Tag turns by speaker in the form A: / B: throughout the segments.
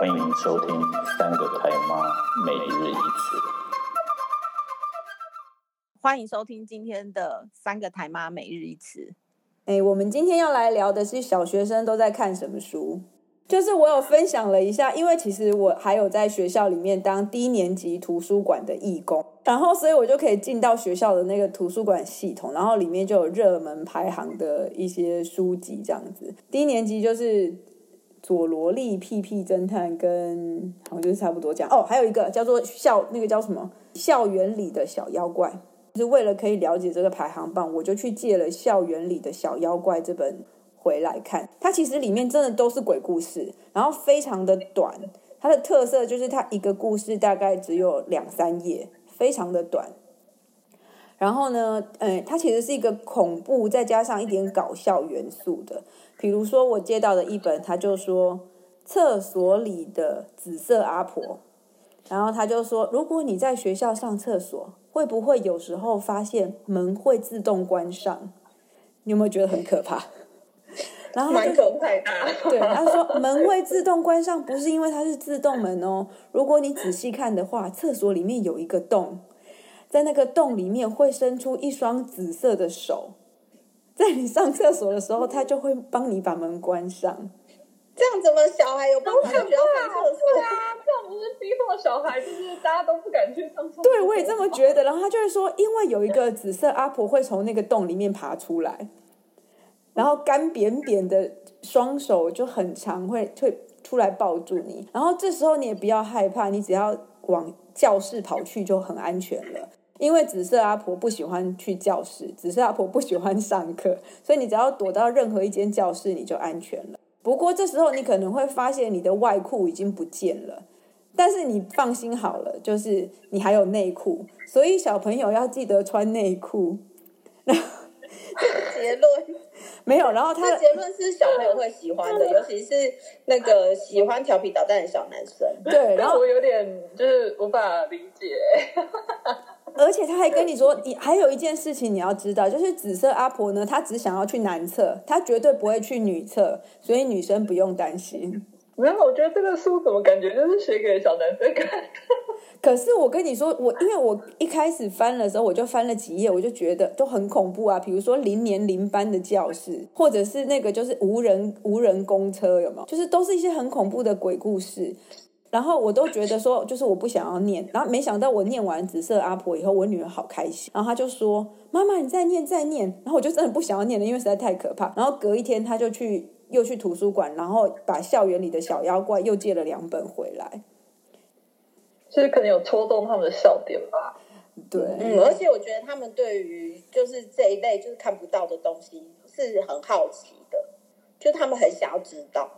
A: 欢迎收听《三个台妈每日一词》。
B: 欢迎收听今天的《三个台妈每日一词》。
C: 哎，我们今天要来聊的是小学生都在看什么书。就是我有分享了一下，因为其实我还有在学校里面当低年级图书馆的义工，然后所以我就可以进到学校的那个图书馆系统，然后里面就有热门排行的一些书籍这样子。低年级就是佐罗力、屁屁侦探跟好像就是差不多这样。哦，还有一个叫做校那个叫什么校园里的小妖怪。就是为了可以了解这个排行榜，我就去借了《校园里的小妖怪》这本回来看。它其实里面真的都是鬼故事，然后非常的短。它的特色就是它一个故事大概只有两三页，非常的短。然后呢，嗯，它其实是一个恐怖再加上一点搞笑元素的。比如说我接到的一本，他就说厕所里的紫色阿婆，然后他就说，如果你在学校上厕所。会不会有时候发现门会自动关上？你有没有觉得很可怕？然后
D: 蛮可怕的。
C: 对，他说门会自动关上，不是因为它是自动门哦。如果你仔细看的话，厕所里面有一个洞，在那个洞里面会伸出一双紫色的手，在你上厕所的时候，他就会帮你把门关上。
D: 这样怎么小孩有办法去学校上厕所？
E: 对啊，这样不是逼迫小孩，就是大家都不敢去上厕所。
C: 对，我也这么觉得。然后他就会说，因为有一个紫色阿婆会从那个洞里面爬出来，然后干扁扁的双手就很长，会会出来抱住你。然后这时候你也不要害怕，你只要往教室跑去就很安全了。因为紫色阿婆不喜欢去教室，紫色阿婆不喜欢上课，所以你只要躲到任何一间教室，你就安全了。不过这时候你可能会发现你的外裤已经不见了，但是你放心好了，就是你还有内裤，所以小朋友要记得穿内裤。然后
D: 结论
C: 没有，然后他的
D: 结论是小朋友会喜欢的，尤其是那个喜欢调皮捣蛋的小男生。
C: 对，然后
E: 我有点就是无法理解。
C: 而且他还跟你说，你还有一件事情你要知道，就是紫色阿婆呢，她只想要去男厕，她绝对不会去女厕，所以女生不用担心。
E: 没有，我觉得这个书怎么感觉就是写给小男生看的？
C: 可是我跟你说，我因为我一开始翻的时候，我就翻了几页，我就觉得都很恐怖啊。比如说零年零班的教室，或者是那个就是无人无人公车，有没有？就是都是一些很恐怖的鬼故事。然后我都觉得说，就是我不想要念。然后没想到我念完《紫色阿婆》以后，我女儿好开心。然后她就说：“妈妈，你再念，再念。”然后我就真的不想要念了，因为实在太可怕。然后隔一天，她就去又去图书馆，然后把校园里的小妖怪又借了两本回来。
E: 其实可能有戳中他们的笑点吧。
C: 对，
D: 嗯，而且我觉得他们对于就是这一类就是看不到的东西是很好奇的，就他们很想要知道。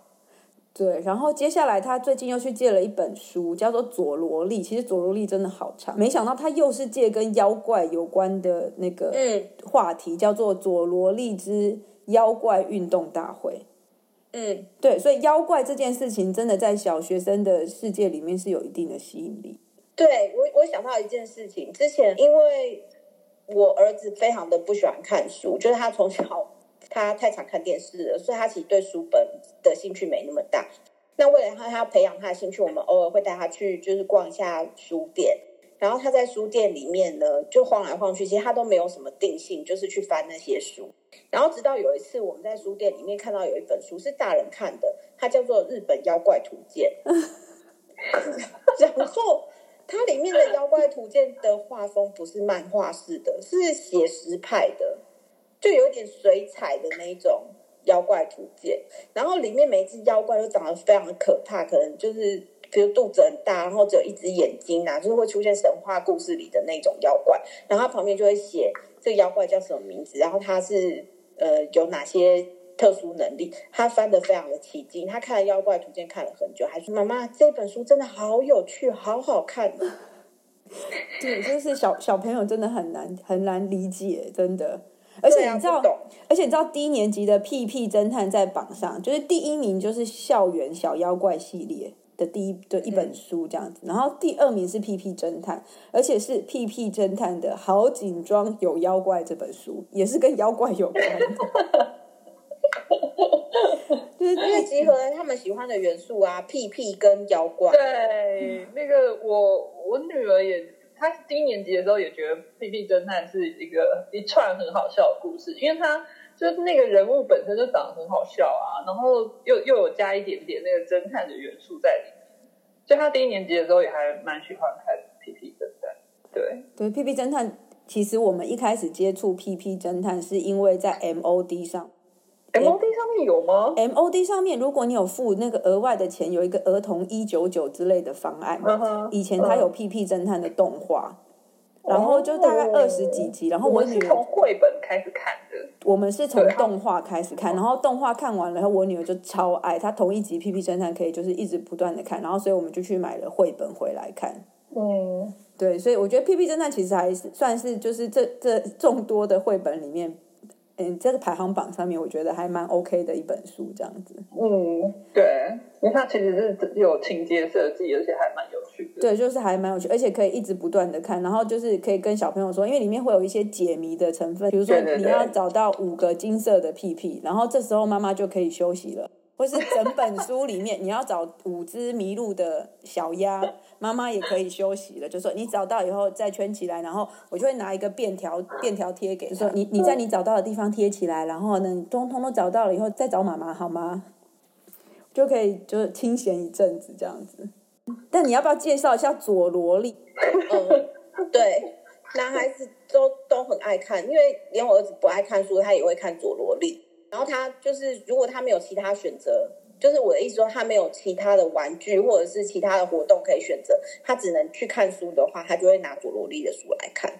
C: 对，然后接下来他最近又去借了一本书，叫做《佐罗力》。其实佐罗力真的好长，没想到他又是借跟妖怪有关的那个话题，嗯、叫做《佐罗力之妖怪运动大会》。
D: 嗯，
C: 对，所以妖怪这件事情真的在小学生的世界里面是有一定的吸引力。
D: 对，我，我想到一件事情，之前因为我儿子非常的不喜欢看书，就是他从小。他太常看电视了，所以他其实对书本的兴趣没那么大。那为了他，他培养他的兴趣，我们偶尔会带他去，就是逛一下书店。然后他在书店里面呢，就晃来晃去，其实他都没有什么定性，就是去翻那些书。然后直到有一次，我们在书店里面看到有一本书是大人看的，它叫做《日本妖怪图鉴》。然后它里面的妖怪图鉴的画风不是漫画式的，是写实派的。就有点水彩的那种妖怪图鉴，然后里面每一只妖怪都长得非常的可怕，可能就是比如肚子很大，然后只有一只眼睛啊，就是会出现神话故事里的那种妖怪。然后他旁边就会写这个妖怪叫什么名字，然后它是呃有哪些特殊能力。他翻得非常的起劲，他看了妖怪图鉴看了很久，还说妈妈这本书真的好有趣，好好看啊。
C: 对，就是小小朋友真的很难很难理解，真的。而且你知道，而且你知道低年级的屁屁侦探在榜上，就是第一名就是校园小妖怪系列的第一的一本书这样子，然后第二名是屁屁侦探，而且是屁屁侦探的好紧装有妖怪这本书，也是跟妖怪有关的。就 就是
D: 因为集合了他们喜欢的元素啊，屁屁跟妖怪。
E: 对，那个我我女儿也，他低年级的时候也觉得《屁屁侦探》是一个一串很好笑的故事，因为他就是那个人物本身就长得很好笑啊，然后又又有加一点点那个侦探的元素在里面，所以她低年级的时候也还蛮喜欢看《屁屁侦探》。对
C: 对，《屁屁侦探》其实我们一开始接触《屁屁侦探》是因为在 MOD 上。
E: MOD 上面有吗
C: ？MOD 上面，如果你有付那个额外的钱，有一个儿童一九九之类的方案。Uh -huh, 以前他有屁屁侦探的动画，uh -huh. 然后就大概二十几集。然后我女儿
E: 从绘本开始看的，
C: 我们是从动画开始看，然后动画看完了，然后我女儿就超爱，她同一集屁屁侦探可以就是一直不断的看，然后所以我们就去买了绘本回来看。
E: 嗯、uh
C: 对，所以我觉得屁屁侦探其实还是算是就是这这众多的绘本里面。嗯，这个排行榜上面，我觉得还蛮 OK 的一本书，这样子。
E: 嗯，对，因为它其实是有情节设计，而且还蛮有趣的。
C: 对，就是还蛮有趣，而且可以一直不断的看，然后就是可以跟小朋友说，因为里面会有一些解谜的成分，比如说你要找到五个金色的屁屁，然后这时候妈妈就可以休息了。或是整本书里面，你要找五只迷路的小鸭，妈妈也可以休息了。就说你找到以后再圈起来，然后我就会拿一个便条便条贴给，就说你你在你找到的地方贴起来，然后呢，你通通都找到了以后再找妈妈好吗？就可以就是清闲一阵子这样子。但你要不要介绍一下佐罗莉？
D: 嗯，对，男孩子都都很爱看，因为连我儿子不爱看书，他也会看佐罗力。然后他就是，如果他没有其他选择，就是我的意思说，他没有其他的玩具或者是其他的活动可以选择，他只能去看书的话，他就会拿佐罗力的书来看。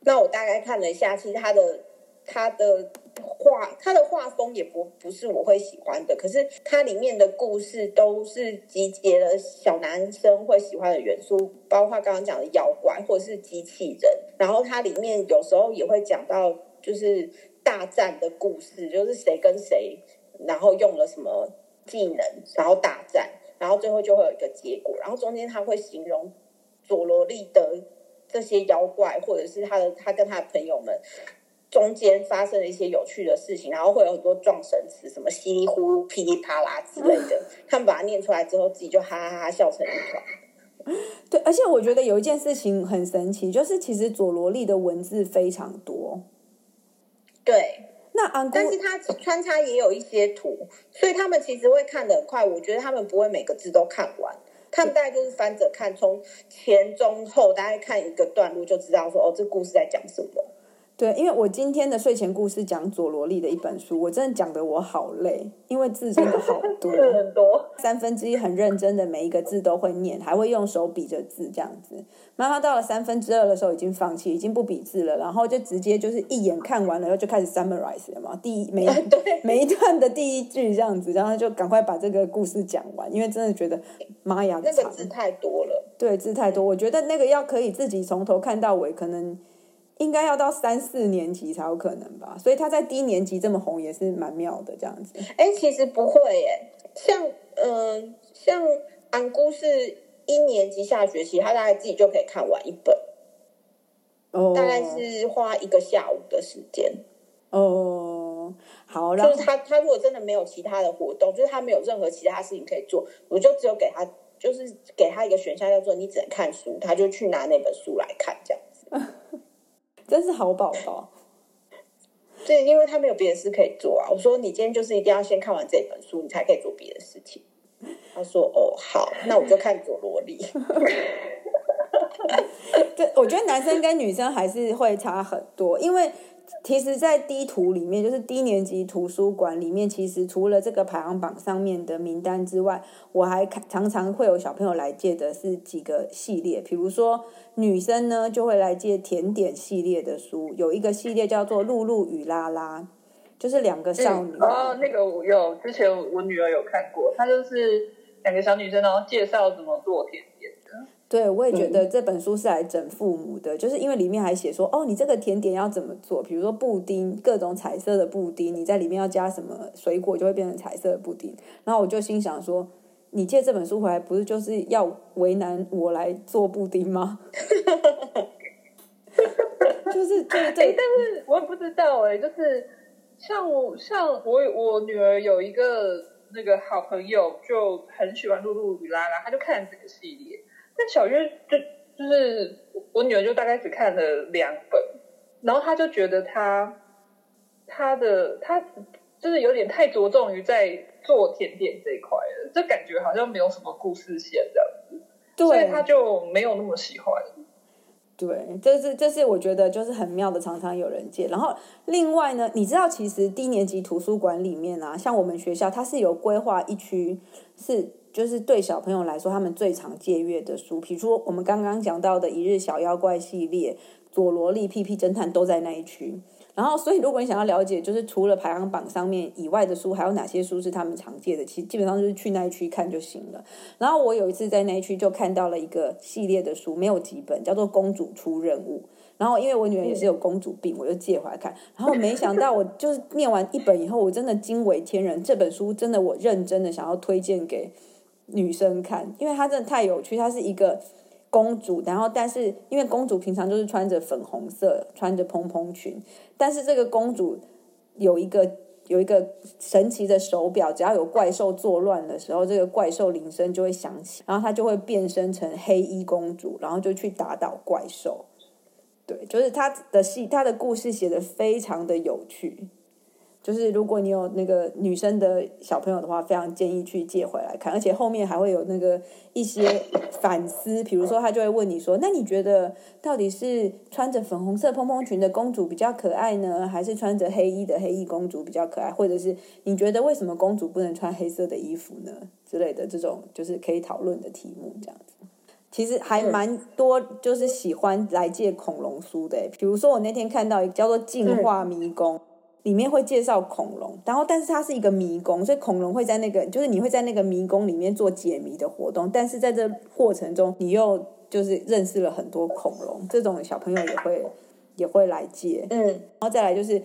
D: 那我大概看了一下，其实他的他的画，他的画风也不不是我会喜欢的，可是它里面的故事都是集结了小男生会喜欢的元素，包括刚刚讲的妖怪或者是机器人。然后它里面有时候也会讲到，就是。大战的故事，就是谁跟谁，然后用了什么技能，然后大战，然后最后就会有一个结果。然后中间他会形容佐罗利的这些妖怪，或者是他的他跟他的朋友们中间发生了一些有趣的事情，然后会有很多撞神词，什么稀里呼噜、噼里啪啦之类的。他们把它念出来之后，自己就哈哈哈笑成一团。
C: 对，而且我觉得有一件事情很神奇，就是其实佐罗利的文字非常多。
D: 对，
C: 那安，
D: 但是他穿插也有一些图，所以他们其实会看得很快。我觉得他们不会每个字都看完，他们大概就是翻着看，从前中后大概看一个段落就知道说，哦，这故事在讲什么。
C: 对，因为我今天的睡前故事讲佐罗力的一本书，我真的讲的我好累，因为字真的好多，
E: 很多，
C: 三分之一很认真的每一个字都会念，还会用手比着字这样子。妈妈到了三分之二的时候已经放弃，已经不比字了，然后就直接就是一眼看完了，然后就开始 summarize 了嘛，第一每 一每一段的第一句这样子，然后就赶快把这个故事讲完，因为真的觉得妈呀，
D: 那个字太多了，
C: 对，字太多，我觉得那个要可以自己从头看到尾，可能。应该要到三四年级才有可能吧，所以他在低年级这么红也是蛮妙的这样子。
D: 哎，其实不会耶，像嗯、呃，像安姑是一年级下学期，他大概自己就可以看完一本，哦，大概是花一个下午的时间。
C: 哦，好，
D: 就是他他如果真的没有其他的活动，就是他没有任何其他事情可以做，我就只有给他就是给他一个选项，叫做你只能看书，他就去拿那本书来看这样子。
C: 真是好宝宝，
D: 对，因为他没有别的事可以做啊。我说你今天就是一定要先看完这本书，你才可以做别的事情。他说：“哦，好，那我就看佐罗力。”
C: 对，我觉得男生跟女生还是会差很多，因为。其实，在低图里面，就是低年级图书馆里面，其实除了这个排行榜上面的名单之外，我还常常会有小朋友来借的是几个系列，比如说女生呢就会来借甜点系列的书，有一个系列叫做《露露与拉拉》，就是两个少女。
E: 哦，那个我有，之前我女儿有看过，她就是两个小女生，然后介绍怎么做甜。
C: 对，我也觉得这本书是来整父母的，嗯，就是因为里面还写说，哦，你这个甜点要怎么做？比如说布丁，各种彩色的布丁，你在里面要加什么水果，就会变成彩色的布丁。然后我就心想说，你借这本书回来，不是就是要为难我来做布丁吗？就是对对，
E: 但是我也不知道哎，就是像我像我我女儿有一个那个好朋友就很喜欢露露与拉拉，她就看了这个系列。但小月就就是我女儿就大概只看了两本，然后她就觉得她她的她就是有点太着重于在做甜点这一块了，就感觉好像没有什么故事线这样子，对所以她就没有那么喜欢。
C: 对，这是这是我觉得就是很妙的，常常有人借。然后另外呢，你知道其实低年级图书馆里面啊，像我们学校它是有规划一区，是就是对小朋友来说他们最常借阅的书，比如说我们刚刚讲到的《一日小妖怪》系列，《佐罗力屁屁侦探》都在那一区。然后，所以如果你想要了解，就是除了排行榜上面以外的书，还有哪些书是他们常借的，其实基本上就是去那一区看就行了。然后我有一次在那一区就看到了一个系列的书，没有几本，叫做《公主出任务》。然后因为我女儿也是有公主病，我就借回来看。然后没想到我就是念完一本以后，我真的惊为天人。这本书真的我认真的想要推荐给女生看，因为她真的太有趣。她是一个。公主，然后但是因为公主平常就是穿着粉红色，穿着蓬蓬裙，但是这个公主有一个有一个神奇的手表，只要有怪兽作乱的时候，这个怪兽铃声就会响起，然后她就会变身成黑衣公主，然后就去打倒怪兽。对，就是她的戏，她的故事写得非常的有趣。就是如果你有那个女生的小朋友的话，非常建议去借回来看，而且后面还会有那个一些反思，比如说他就会问你说：“那你觉得到底是穿着粉红色蓬蓬裙的公主比较可爱呢，还是穿着黑衣的黑衣公主比较可爱？或者是你觉得为什么公主不能穿黑色的衣服呢？之类的这种就是可以讨论的题目，这样子其实还蛮多，就是喜欢来借恐龙书的。比如说我那天看到一个叫做《进化迷宫》。里面会介绍恐龙，然后但是它是一个迷宫，所以恐龙会在那个，就是你会在那个迷宫里面做解谜的活动，但是在这过程中，你又就是认识了很多恐龙，这种小朋友也会也会来借，嗯，然后再来就是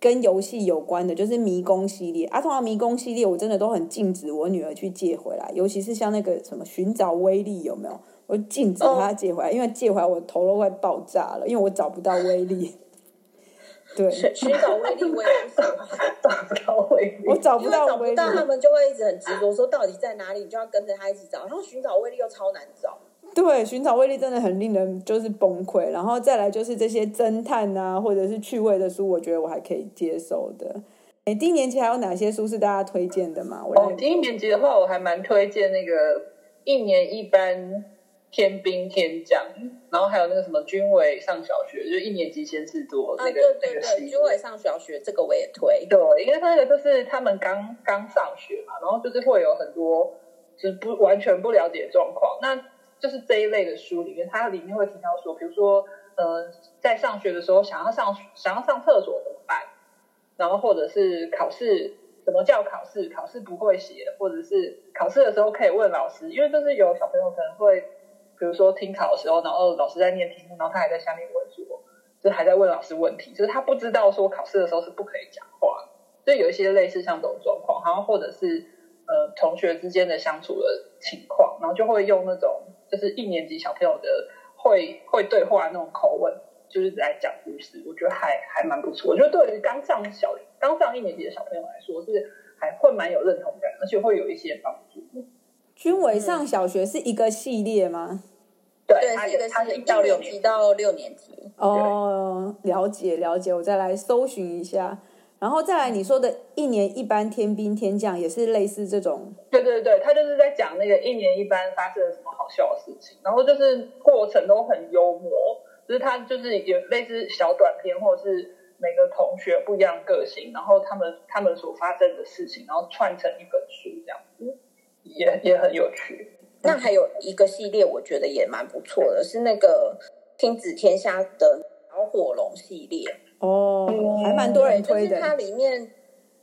C: 跟游戏有关的，就是迷宫系列，啊，通常迷宫系列我真的都很禁止我女儿去借回来，尤其是像那个什么寻找威力有没有？我禁止她借回来，因为借回来我头都快爆炸了，因为我找不到威力。对，
D: 寻找威力，我也 找不到威力，
C: 我找不到威力，
D: 但他们就会一直很执着说到底在哪里，你就要跟着他一起找。然后寻找威力又超难找，
C: 对，寻找威力真的很令人就是崩溃。然后再来就是这些侦探啊，或者是趣味的书，我觉得我还可以接受的。哎，低年级还有哪些书是大家推荐的吗？我
E: 哦，低年级的话，我还蛮推荐那个一年一班。天兵天将，然后还有那个什么军委上小学，就是一年级先试做那个、啊、对对对那个系
D: 军委上小学这个我也推。
E: 对，因为他那个就是他们刚刚上学嘛，然后就是会有很多就是不完全不了解的状况，那就是这一类的书里面，它里面会提到说，比如说呃，在上学的时候想要上想要上厕所怎么办，然后或者是考试，什么叫考试？考试不会写，或者是考试的时候可以问老师，因为就是有小朋友可能会。比如说听考的时候，然后老师在念题目，然后他还在下面问说，就还在问老师问题，就是他不知道说考试的时候是不可以讲话，所以有一些类似像这种状况，然后或者是呃同学之间的相处的情况，然后就会用那种就是一年级小朋友的会会对话那种口吻，就是来讲故事，我觉得还还蛮不错。我觉得对于刚上小刚上一年级的小朋友来说，是还会蛮有认同感，而且会有一些帮助。
C: 军委上小学是一个系列吗？
D: 对，是一个系列，一到六年级到六年级。
C: 哦，了解了解，我再来搜寻一下。然后再来你说的一年一班天兵天将也是类似这种。
E: 对对对，他就是在讲那个一年一班发生了什么好笑的事情，然后就是过程都很幽默，就是他就是有类似小短片，或者是每个同学不一样个性，然后他们他们所发生的事情，然后串成一本书这样子。也也很有趣。
D: 那还有一个系列，我觉得也蛮不错的，是那个亲子天下的小火龙系列
C: 哦，还蛮多人推的。
D: 就是它里面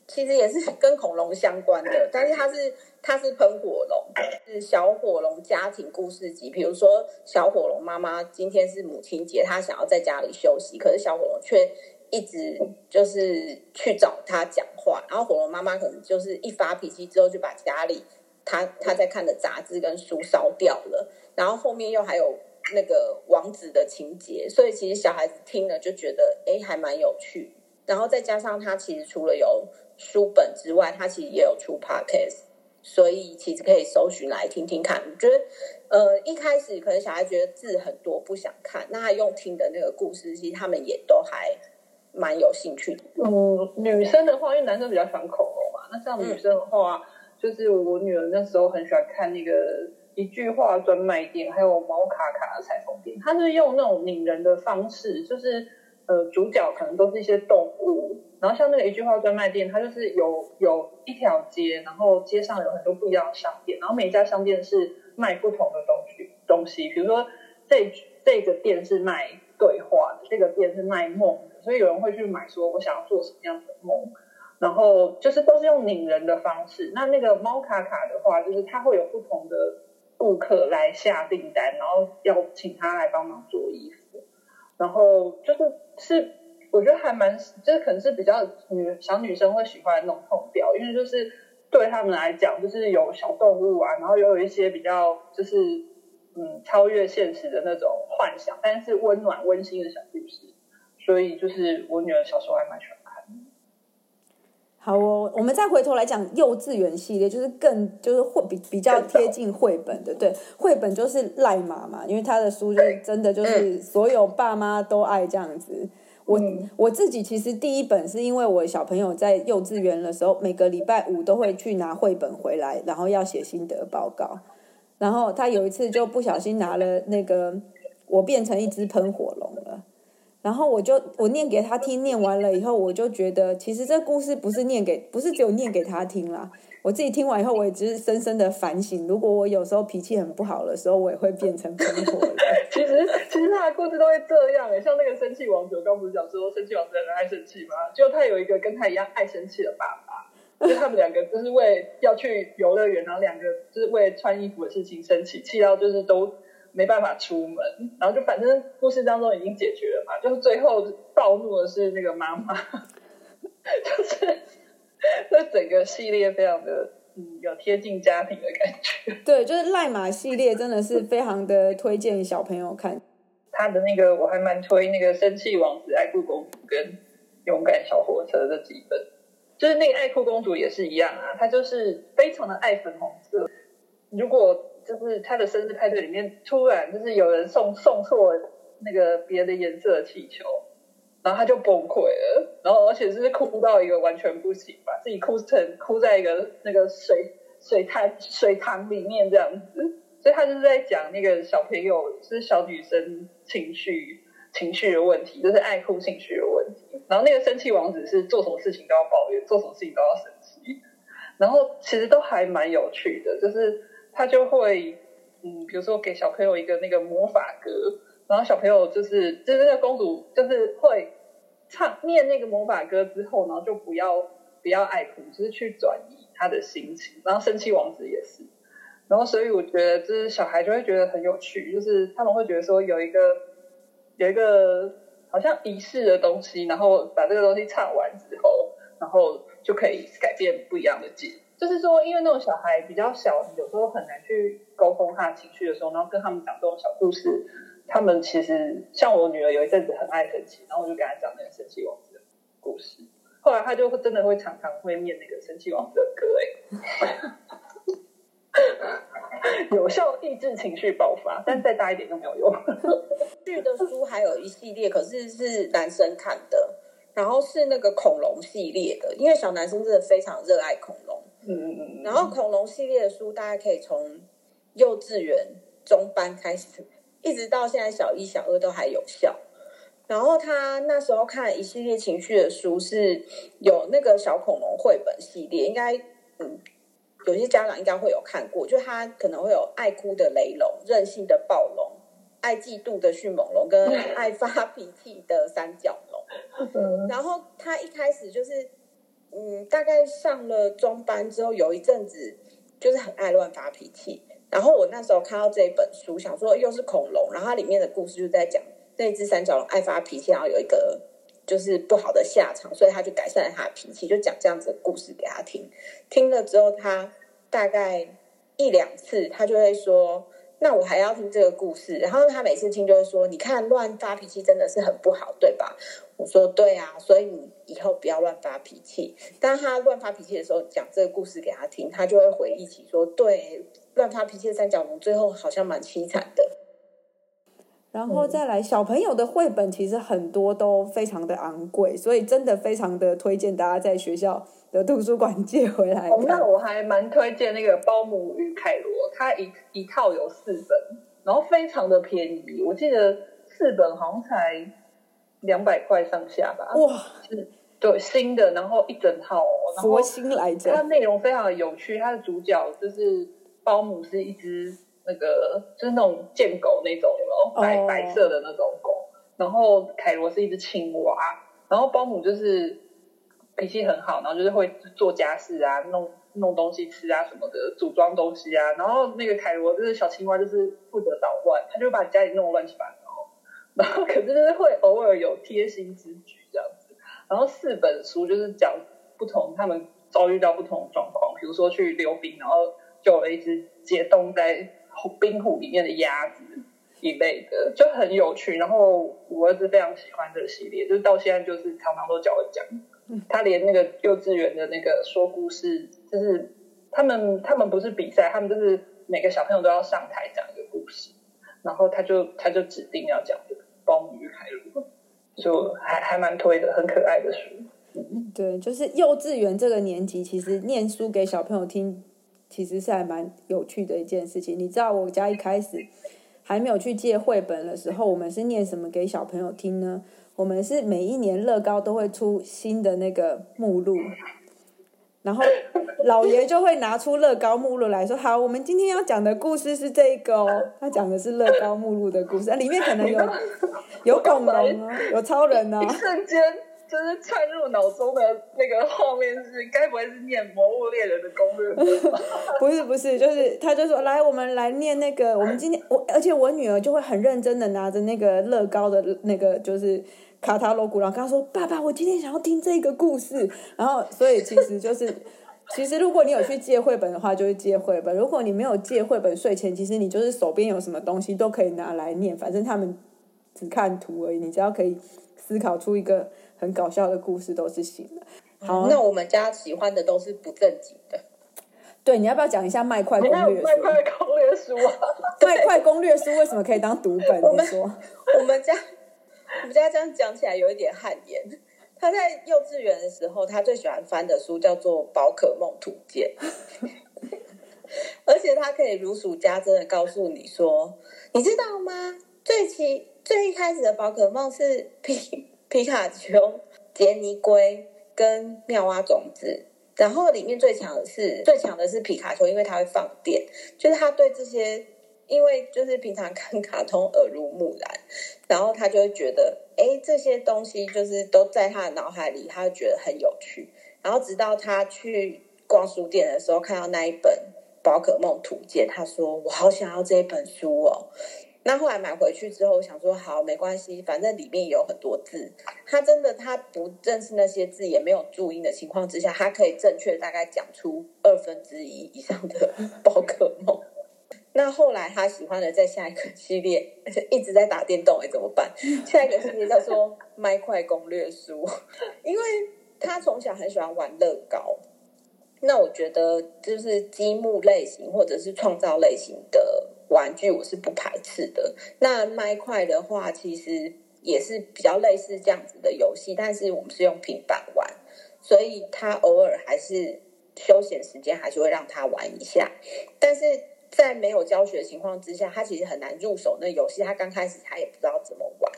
D: 其实也是跟恐龙相关的，但是它是它是喷火龙，是小火龙家庭故事集。比如说，小火龙妈妈今天是母亲节，她想要在家里休息，可是小火龙却一直就是去找他讲话，然后火龙妈妈可能就是一发脾气之后就把家里。他他在看的杂志跟书烧掉了，然后后面又还有那个王子的情节，所以其实小孩子听了就觉得哎，还蛮有趣。然后再加上他其实除了有书本之外，他其实也有出 podcast，所以其实可以搜寻来听听看。我觉得，呃，一开始可能小孩觉得字很多不想看，那他用听的那个故事，其实他们也都还蛮有兴趣。
E: 嗯，女生的话，因为男生比较喜欢恐龙嘛，那像女生的话，就是我女儿那时候很喜欢看那个一句话专卖店，还有毛卡卡的裁缝店，它是用那种拟人的方式，就是。呃，主角可能都是一些动物，然后像那个一句话专卖店，它就是有有一条街，然后街上有很多不一样的商店，然后每一家商店是卖不同的东西东西，比如说这这个店是卖对话的，这个店是卖梦的，所以有人会去买，说我想要做什么样的梦，然后就是都是用拧人的方式。那那个猫卡卡的话，就是它会有不同的顾客来下订单，然后要请他来帮忙做衣服，然后就是。是，我觉得还蛮，就是可能是比较女小女生会喜欢那种痛调，因为就是对他们来讲，就是有小动物啊，然后又有一些比较就是嗯超越现实的那种幻想，但是温暖温馨的小故事，所以就是我女儿小时候还蛮喜欢。
C: 好哦，我们再回头来讲幼稚园系列，就是更就是会比比较贴近绘本的，对，绘本就是赖马嘛，因为他的书就是真的就是所有爸妈都爱这样子。我我自己其实第一本是因为我小朋友在幼稚园的时候，每个礼拜五都会去拿绘本回来，然后要写心得报告，然后他有一次就不小心拿了那个我变成一只喷火龙了。然后我就我念给他听，念完了以后，我就觉得其实这故事不是念给，不是只有念给他听啦。我自己听完以后，我也只是深深的反省。如果我有时候脾气很不好的时候，我也会变成喷火。
E: 其实其实他的故事都会这样诶，像那个生气王子，我刚不是讲说生气王子很爱生气吗？就他有一个跟他一样爱生气的爸爸，就他们两个就是为要去游乐园，然后两个就是为穿衣服的事情生气，气到就是都。没办法出门，然后就反正故事当中已经解决了嘛，就是最后暴怒的是那个妈妈，就是这整个系列非常的嗯有贴近家庭的感觉。
C: 对，就是赖马系列真的是非常的推荐小朋友看。
E: 他的那个我还蛮推那个生气王子、爱哭公主跟勇敢小火车这几本，就是那个爱哭公主也是一样啊，她就是非常的爱粉红色，如果。就是他的生日派对里面，突然就是有人送送错那个别的颜色的气球，然后他就崩溃了，然后而且是哭到一个完全不行，把自己哭成哭在一个那个水水潭水塘里面这样子，所以他就是在讲那个小朋友，就是小女生情绪情绪的问题，就是爱哭情绪的问题，然后那个生气王子是做什么事情都要抱怨，做什么事情都要生气，然后其实都还蛮有趣的，就是。他就会，嗯，比如说给小朋友一个那个魔法歌，然后小朋友就是就是那个公主就是会唱念那个魔法歌之后，然后就不要不要爱哭，就是去转移他的心情。然后生气王子也是，然后所以我觉得就是小孩就会觉得很有趣，就是他们会觉得说有一个有一个好像仪式的东西，然后把这个东西唱完之后，然后就可以改变不一样的结。就是说，因为那种小孩比较小，有时候很难去沟通他情绪的时候，然后跟他们讲这种小故事，他们其实像我女儿有一阵子很爱生气，然后我就跟她讲那个生气王子的故事，后来她就真的会常常会念那个生气王子的歌，哎，有效抑制情绪爆发，但再大一点就没有用。
D: 剧的书还有一系列，可是是男生看的，然后是那个恐龙系列的，因为小男生真的非常热爱恐龙。嗯嗯嗯，然后恐龙系列的书，大家可以从幼稚园中班开始，一直到现在小一、小二都还有效。然后他那时候看一系列情绪的书，是有那个小恐龙绘本系列，应该嗯，有些家长应该会有看过，就他可能会有爱哭的雷龙、任性的暴龙、爱嫉妒的迅猛龙跟 爱发脾气的三角龙。然后他一开始就是。嗯，大概上了中班之后，有一阵子就是很爱乱发脾气。然后我那时候看到这一本书，想说又是恐龙，然后它里面的故事就在讲那只三角龙爱发脾气，然后有一个就是不好的下场，所以他就改善了他的脾气，就讲这样子的故事给他听。听了之后，他大概一两次，他就会说那我还要听这个故事。然后他每次听就会说：“你看，乱发脾气真的是很不好，对吧？”我说：“对啊，所以你以后不要乱发脾气。”当他乱发脾气的时候，讲这个故事给他听，他就会回忆起说：“对，乱发脾气的三角龙最后好像蛮凄惨的。”
C: 然后再来，小朋友的绘本其实很多都非常的昂贵，所以真的非常的推荐大家在学校的图书馆借回来。
E: 哦，那我还蛮推荐那个《包姆与凯罗》，它一一套有四本，然后非常的便宜，我记得四本好像才两百块上下吧。
C: 哇，
E: 是，对，新的，然后一整套，
C: 佛心来着。
E: 它内容非常的有趣，它的主角就是包姆是一只。那个就是那种贱狗那种，然后白、oh. 白色的那种狗，然后凯罗是一只青蛙，然后包姆就是脾气很好，然后就是会做家事啊，弄弄东西吃啊什么的，组装东西啊，然后那个凯罗就是小青蛙，就是负责捣乱，他就把家里弄得乱七八糟，然后可是就是会偶尔有贴心之举这样子，然后四本书就是讲不同他们遭遇到不同的状况，比如说去溜冰，然后救了一只解冻在。冰湖里面的鸭子一类的就很有趣，然后我儿子非常喜欢这个系列，就是到现在就是常常都叫我讲，他连那个幼稚园的那个说故事，就是他们他们不是比赛，他们就是每个小朋友都要上台讲一个故事，然后他就他就指定要讲这个《包姆与凯罗》，就还还蛮推的，很可爱的书。
C: 对，就是幼稚园这个年级，其实念书给小朋友听。其实是还蛮有趣的一件事情。你知道我家一开始还没有去借绘本的时候，我们是念什么给小朋友听呢？我们是每一年乐高都会出新的那个目录，然后老爷就会拿出乐高目录来说：“好，我们今天要讲的故事是这个哦。”他讲的是乐高目录的故事，里面可能有有恐龙啊，有超人啊，
E: 瞬间。就是窜入脑中的那个画面是，该不会是念《魔物猎人》的攻略？
C: 不是不是，就是他就说，来，我们来念那个，我们今天我而且我女儿就会很认真的拿着那个乐高的那个就是卡塔罗古，然后跟他说：“爸爸，我今天想要听这个故事。”然后所以其实就是，其实如果你有去借绘本的话，就会借绘本；如果你没有借绘本，睡前其实你就是手边有什么东西都可以拿来念，反正他们只看图而已，你只要可以思考出一个。很搞笑的故事都是行的。好，
D: 那我们家喜欢的都是不正经的。
C: 对，你要不要讲一下麦块攻略书？
E: 麦块攻略书啊，
C: 麦块攻略书为什么可以当读本？
D: 我们
C: 说，
D: 我们家，我们家这样讲起来有一点汗颜。他在幼稚园的时候，他最喜欢翻的书叫做《宝可梦图鉴》，而且他可以如数家珍的告诉你说，你知道吗？最起最一开始的宝可梦是皮。皮卡丘、杰尼龟跟妙蛙种子，然后里面最强的是最强的是皮卡丘，因为它会放电，就是他对这些，因为就是平常看卡通耳濡目染，然后他就会觉得，哎，这些东西就是都在他的脑海里，他就觉得很有趣。然后直到他去逛书店的时候，看到那一本《宝可梦图鉴》，他说：“我好想要这一本书哦。”那后来买回去之后，想说好没关系，反正里面有很多字。他真的他不认识那些字，也没有注音的情况之下，他可以正确大概讲出二分之一以上的 宝可梦。那后来他喜欢的在下一个系列，一直在打电动，哎，怎么办？下一个系列叫做《麦块攻略书》，因为他从小很喜欢玩乐高。那我觉得就是积木类型或者是创造类型的。玩具我是不排斥的。那麦块的话，其实也是比较类似这样子的游戏，但是我们是用平板玩，所以他偶尔还是休闲时间还是会让他玩一下。但是在没有教学情况之下，他其实很难入手那游戏。他刚开始他也不知道怎么玩。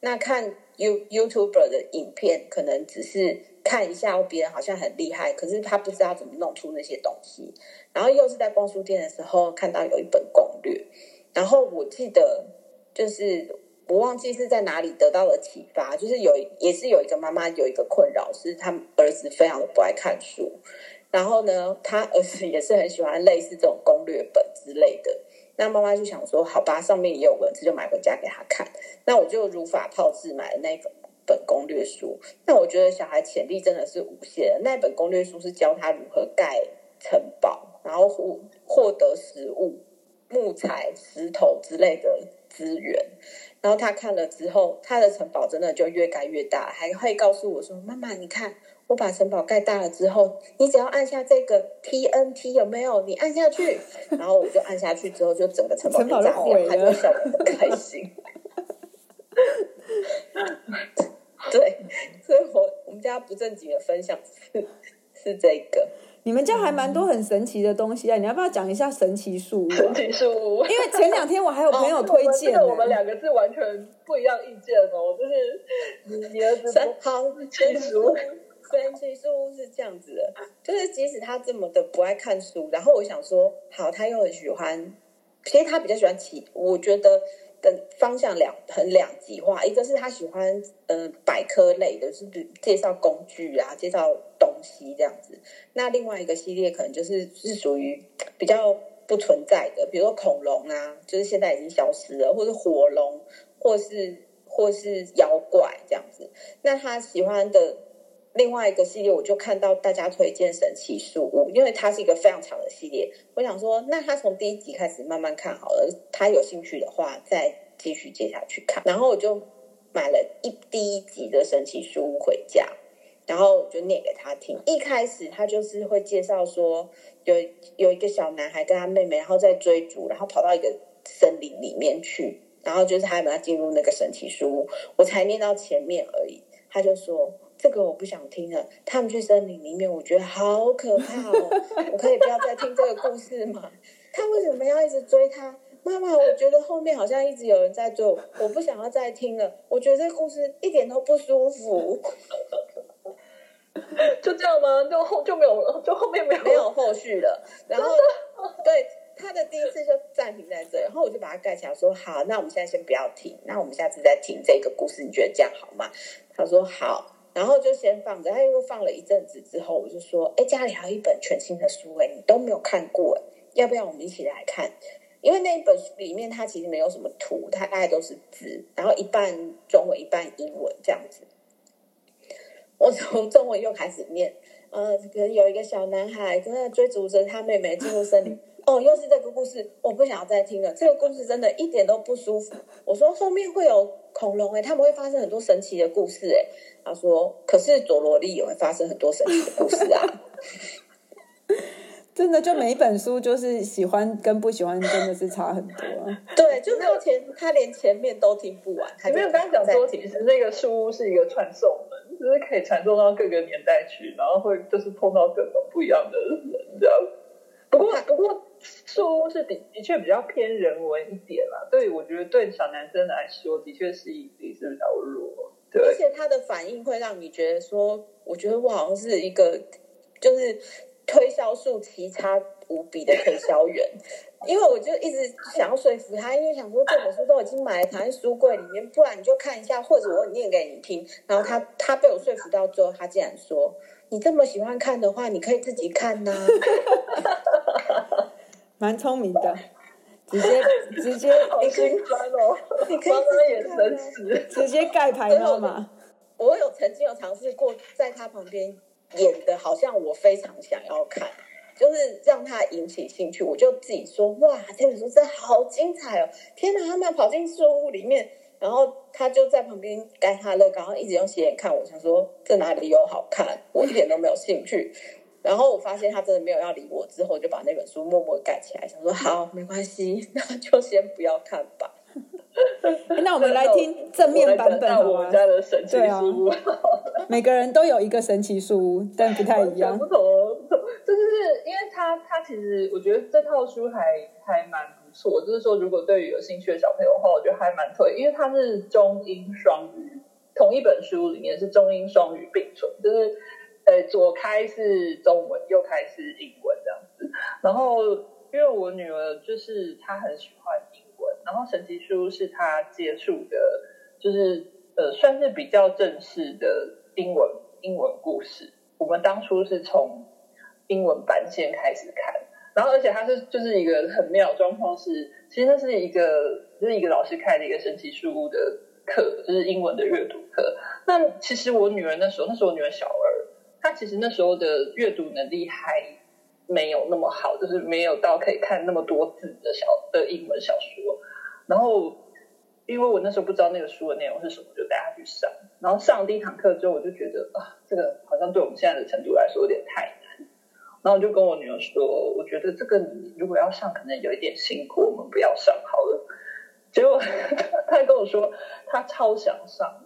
D: 那看 You YouTuber 的影片，可能只是看一下，别人好像很厉害，可是他不知道怎么弄出那些东西。然后又是在逛书店的时候看到有一本攻略，然后我记得就是我忘记是在哪里得到了启发，就是有也是有一个妈妈有一个困扰，是他儿子非常的不爱看书，然后呢，他儿子也是很喜欢类似这种攻略本之类的，那妈妈就想说，好吧，上面也有文字，就买回家给他看。那我就如法炮制买了那本本攻略书。那我觉得小孩潜力真的是无限的，那本攻略书是教他如何盖城堡。然后获获得食物，木材、石头之类的资源。然后他看了之后，他的城堡真的就越盖越大，还会告诉我说：“妈妈，你看，我把城堡盖大了之后，你只要按下这个 TNT 有没有？你按下去，然后我就按下去之后，就整个城堡就炸掉，他就笑得很开心。”对，所以我我们家不正经的分享是是这个。
C: 你们家还蛮多很神奇的东西啊！你要不要讲一下神奇树屋？
E: 神奇树屋，
C: 因为前两天我还有朋友推荐、欸
E: 哦，我们两个是完全不一样意见哦。就是你你儿子
D: 神好神奇树屋，神奇树屋是这样子的，就是即使他这么的不爱看书，然后我想说，好，他又很喜欢，其实他比较喜欢骑，我觉得。的方向两很两极化，一个是他喜欢呃百科类的，是介绍工具啊，介绍东西这样子。那另外一个系列可能就是是属于比较不存在的，比如说恐龙啊，就是现在已经消失了，或是火龙，或是或是妖怪这样子。那他喜欢的。另外一个系列，我就看到大家推荐《神奇树屋》，因为它是一个非常长的系列。我想说，那他从第一集开始慢慢看好了，他有兴趣的话，再继续接下去看。然后我就买了一第一集的《神奇树屋》回家，然后就念给他听。一开始他就是会介绍说，有有一个小男孩跟他妹妹，然后在追逐，然后跑到一个森林里面去，然后就是他们要进入那个神奇树屋。我才念到前面而已，他就说。这个我不想听了。他们去森林里面，我觉得好可怕哦！我可以不要再听这个故事吗？他为什么要一直追他？妈妈，我觉得后面好像一直有人在追我，我不想要再听了。我觉得这个故事一点都不舒服。
E: 就这样吗？就后就没有了？就后面没有
D: 没有后续了？然后对他的第一次就暂停在这，然后我就把它盖起来，说好，那我们现在先不要听，那我们下次再听这个故事，你觉得这样好吗？他说好。然后就先放着，他又放了一阵子之后，我就说：“哎，家里还有一本全新的书，哎，你都没有看过，哎，要不要我们一起来看？因为那一本书里面它其实没有什么图，它大概都是字，然后一半中文一半英文这样子。我从中文又开始念，呃，可能有一个小男孩正在追逐着他妹妹进入森林。哦，又是这个故事，我不想要再听了。这个故事真的一点都不舒服。我说后面会有恐龙，哎，他们会发生很多神奇的故事，哎。”他说：“可是佐罗力也会发生很多神奇的故事啊！
C: 真的，就每一本书，就是喜欢跟不喜欢，真的是差很多。
D: 对，就是他前他连前面都听不完。他
E: 没有刚刚讲说，其实那个书屋是一个传送门，就是可以传送到各个年代去，然后会就是碰到各种不一样的人这样。不过，不过书是的的确比较偏人文一点啦。对，我觉得对小男生来说，的确是一定是比较弱。”对
D: 而且他的反应会让你觉得说，我觉得我好像是一个就是推销术奇差无比的推销员，因为我就一直想要说服他，因为想说这本书都已经买了，躺在书柜里面，不然你就看一下，或者我念给你听。然后他他被我说服到最后，他竟然说：“你这么喜欢看的话，你可以自己看呐、”
C: 蛮聪明的。直接 直接，
E: 好心酸哦！你可以眼神死，
C: 直接盖牌了吗？
D: 我有曾经有尝试过在他旁边演的，好像我非常想要看，就是让他引起兴趣。我就自己说：“哇，这本书真的好精彩哦！天哪，他们跑进树屋里面，然后他就在旁边盖他乐高，然后一直用斜眼看我，想说这哪里有好看？我一点都没有兴趣。”然后我发现他真的没有要理我，之后就把那本书默默盖起来，想说好，没关系，那就先不要看吧。
C: 那我们来听 正面版本好吗？
E: 我们家的神奇树屋，
C: 每个人都有一个神奇树屋，但不太一样。
E: 不同，这就是因为他他其实我觉得这套书还还蛮不错，就是说如果对于有兴趣的小朋友的话，我觉得还蛮推，因为它是中英双语，同一本书里面是中英双语并存，就是。呃，左开是中文，右开是英文这样子。然后，因为我女儿就是她很喜欢英文，然后神奇书是她接触的，就是呃，算是比较正式的英文英文故事。我们当初是从英文版先开始看，然后而且它是就是一个很妙的状况是，其实那是一个就是一个老师开的一个神奇书屋的课，就是英文的阅读课。那其实我女儿那时候，那时候我女儿小二。他其实那时候的阅读能力还没有那么好，就是没有到可以看那么多字的小的英文小说。然后，因为我那时候不知道那个书的内容是什么，就带他去上。然后上第一堂课之后，我就觉得啊，这个好像对我们现在的程度来说有点太难。然后我就跟我女儿说，我觉得这个你如果要上，可能有一点辛苦，我们不要上好了。结果 他还跟我说，他超想上。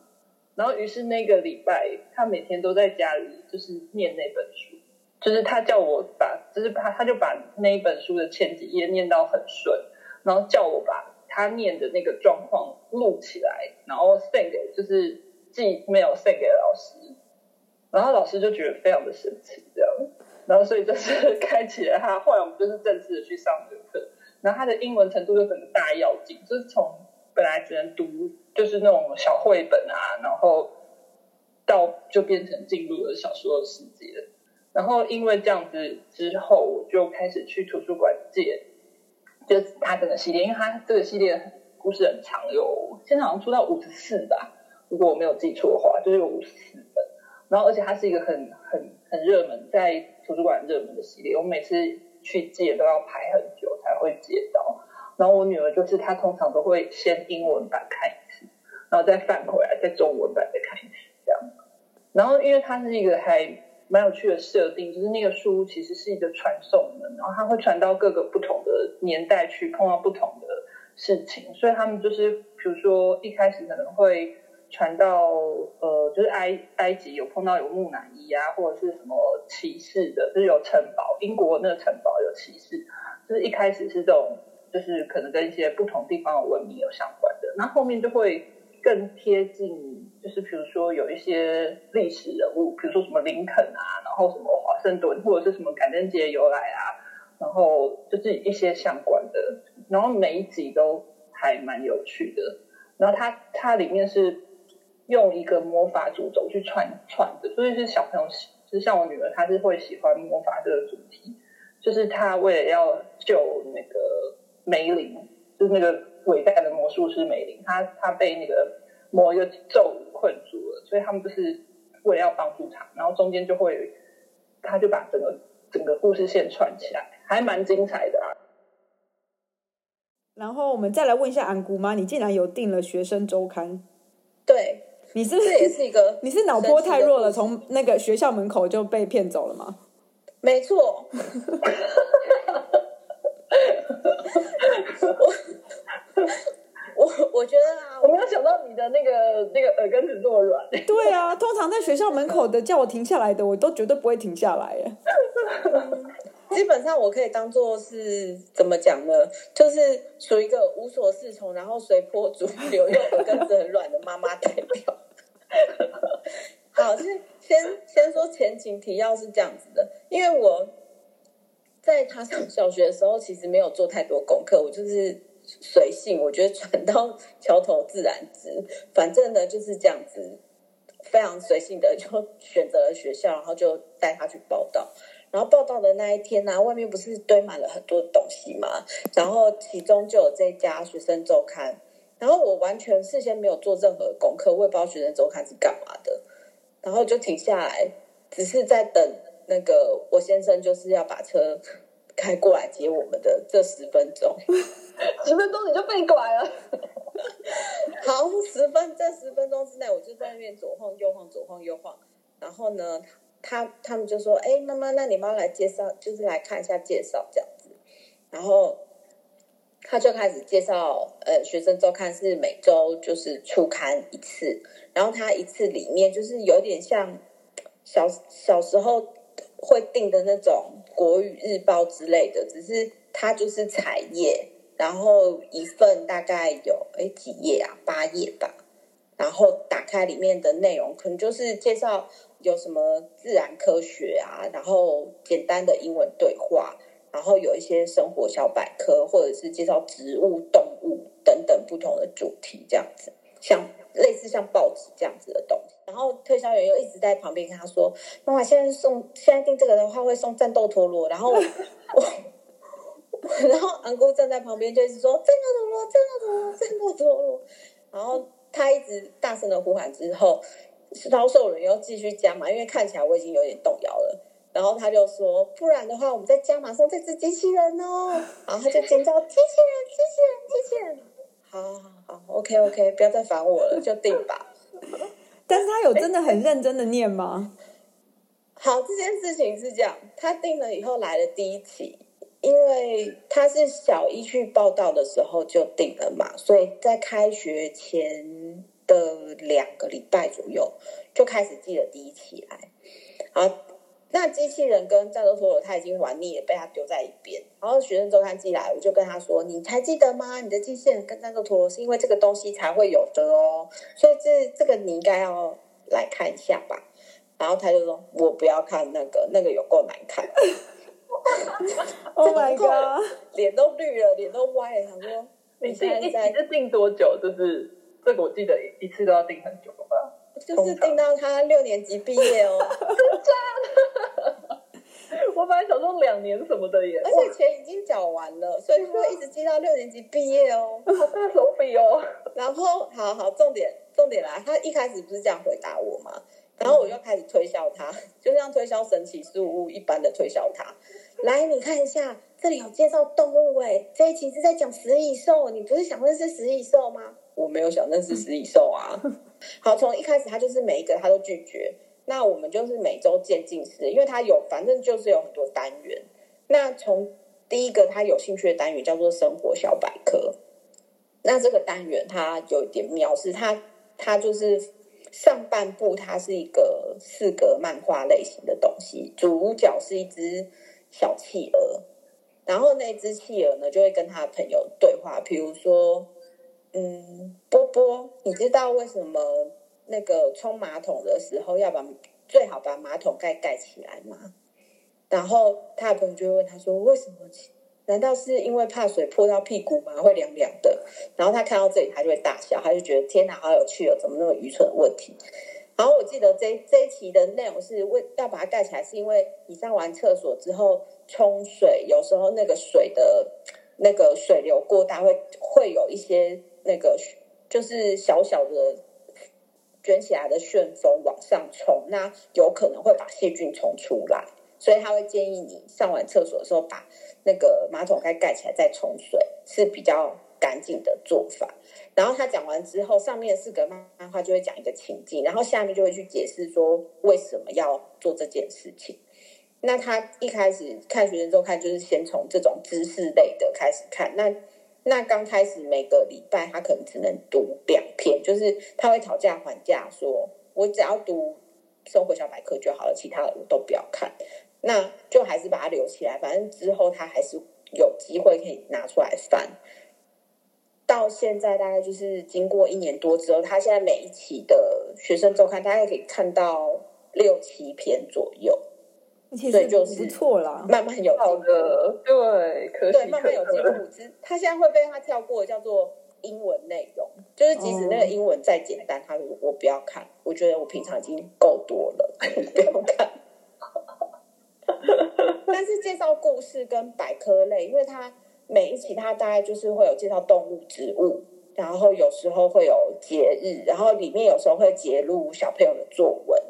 E: 然后于是那个礼拜，他每天都在家里就是念那本书。就是他叫我把，就是他他就把那一本书的前几页念到很顺，然后叫我把他念的那个状况录起来，然后 send 给就是寄没有 send 给老师，然后老师就觉得非常的神奇，这样，然后所以就是开启了他，后来我们就是正式的去上这个课，然后他的英文程度就整个大跃进，就是从本来只能读就是那种小绘本啊，然后到就变成进入了小说的世界。然后因为这样子之后，我就开始去图书馆借，就是他整个系列，因为他这个系列故事很长，有现在好像出到五十四吧，如果我没有记错的话，就是有五十四本。然后而且它是一个很很很热门，在图书馆热门的系列，我每次去借都要排很久才会借到。然后我女儿就是她通常都会先英文版看，再翻回来，再中文版再看一次这样。然后因为它是一个还。蛮有趣的设定，就是那个书其实是一个传送门，然后它会传到各个不同的年代去，碰到不同的事情，所以他们就是，比如说一开始可能会传到呃，就是埃埃及有碰到有木乃伊啊，或者是什么骑士的，就是有城堡，英国那个城堡有骑士，就是一开始是这种，就是可能跟一些不同地方的文明有相关的，那后面就会更贴近。就是比如说有一些历史人物，比如说什么林肯啊，然后什么华盛顿，或者是什么感恩节由来啊，然后就是一些相关的，然后每一集都还蛮有趣的。然后它它里面是用一个魔法主轴去串串的，所以是小朋友，就是像我女儿，她是会喜欢魔法这个主题，就是她为了要救那个梅林，就是那个伟大的魔术师梅林，她她被那个某一个咒。困住了，所以他们就是为了要帮助他，然后中间就会，他就把整个整个故事线串起来，还蛮精彩的啊。
C: 然后我们再来问一下安姑妈，你竟然有订了学生周刊？
D: 对，
C: 你是不是
D: 也是一个？
C: 你是脑波太弱了，从那个学校门口就被骗走了吗？
D: 没错。我 我我觉得啊，
E: 我没有想到你的那个那个耳根子这么软。
C: 对啊，通常在学校门口的叫我停下来的，我都绝对不会停下来耶。
D: 基本上我可以当做是怎么讲呢？就是属于一个无所适从，然后随波逐流又耳根子很软的妈妈代表。好，先先先说前情提要是这样子的，因为我在他上小学的时候，其实没有做太多功课，我就是。随性，我觉得船到桥头自然直。反正呢就是这样子，非常随性的就选择了学校，然后就带他去报到。然后报到的那一天呢、外面不是堆满了很多东西嘛，然后其中就有这家学生周刊。然后我完全事先没有做任何功课，我也不知道学生周刊是干嘛的。然后就停下来，只是在等那个我先生就是要把车开过来接我们的这十分钟。
E: 十分钟你就被拐了。
D: 好，十分这十分钟之内，我就在那边左晃右晃，左晃右晃。然后呢，他他们就说：“哎，妈妈，那你妈来介绍，就是来看一下介绍这样子。”然后他就开始介绍，呃，学生周刊是每周就是出刊一次，然后他一次里面就是有点像小小时候会订的那种国语日报之类的，只是它就是彩页。然后一份大概有哎几页啊，八页吧。然后打开里面的内容，可能就是介绍有什么自然科学啊，然后简单的英文对话，然后有一些生活小百科，或者是介绍植物、动物等等不同的主题，这样子，像类似像报纸这样子的东西。然后推销员又一直在旁边跟他说：“妈妈，现在送，现在订这个的话会送战斗陀螺。”然后我。然后昂姑站在旁边，就是说：“战斗陀螺，战斗陀螺，战斗陀螺。”然后他一直大声的呼喊之后，销售人又继续加嘛，因为看起来我已经有点动摇了。然后他就说，不然的话，我们再加马上这只机器人哦。然后他就尖叫，机器人，机器人，机器人。好好好，OK OK，不要再烦我了，就定吧。
C: 但是他有真的很认真的念吗？
D: 好，这件事情是这样，他定了以后来了第一期，因为他是小一去报道的时候就定了嘛，所以在开学前的两个礼拜左右就开始寄了第一期来。好。那机器人跟战斗陀螺他已经玩腻了，被他丢在一边。然后学生周刊寄来，我就跟他说：“你还记得吗？你的机器人跟战斗陀螺是因为这个东西才会有的哦，所以这这个你应该要来看一下吧。”然后他就说：“我不要看那个，那个有够难看。
C: ”Oh my god！
D: 脸都绿了，脸都歪了。他说：“
E: 你现在是订多久？就是这个，我记得一次都要订很久吧？
D: 就是订到他六年级毕业哦。”
E: 我本来想说两年什么的耶，
D: 而且钱已经缴完了，所以他会一直寄到六年级毕业哦，
E: 好大手笔哦。
D: 然后，好好，重点重点来，他一开始不是这样回答我吗？然后我就开始推销他，就像推销神奇事物一般的推销他。来，你看一下，这里有介绍动物哎，这一期是在讲食蚁兽，你不是想认识食蚁兽吗？我没有想认识食蚁兽啊。好，从一开始他就是每一个他都拒绝。那我们就是每周渐进式，因为他有，反正就是有很多单元。那从第一个他有兴趣的单元叫做生活小百科。那这个单元它有一点妙，是它它就是上半部它是一个四格漫画类型的东西，主角是一只小企鹅，然后那只企鹅呢就会跟他的朋友对话，比如说，嗯，波波，你知道为什么？那个冲马桶的时候，要把最好把马桶盖盖起来嘛。然后他的朋友就会问他说：“为什么？难道是因为怕水泼到屁股吗？会凉凉的？”然后他看到这里，他就会大笑，他就觉得天哪，好有趣哦！怎么那么愚蠢的问题？然后我记得这这一期的内容是为要把它盖起来，是因为你上完厕所之后冲水，有时候那个水的那个水流过大，会会有一些那个就是小小的。卷起来的旋风往上冲，那有可能会把细菌冲出来，所以他会建议你上完厕所的时候把那个马桶盖盖起来再冲水，是比较干净的做法。然后他讲完之后，上面四个漫画就会讲一个情境，然后下面就会去解释说为什么要做这件事情。那他一开始看学生周刊，就是先从这种知识类的开始看，那。那刚开始每个礼拜他可能只能读两篇，就是他会讨价还价，说我只要读生活小百科就好了，其他的我都不要看。那就还是把它留起来，反正之后他还是有机会可以拿出来翻。到现在大概就是经过一年多之后，他现在每一期的学生周刊，大概可以看到六七篇左右。所以就是不错啦，慢慢有进步，
E: 对，可
D: 对，慢慢有进步。之他现在会被他跳过，叫做英文内容，就是即使那个英文再简单，他说我不要看，我觉得我平常已经够多了，不用看。但是介绍故事跟百科类，因为它每一期它大概就是会有介绍动物、植物，然后有时候会有节日，然后里面有时候会揭露小朋友的作文。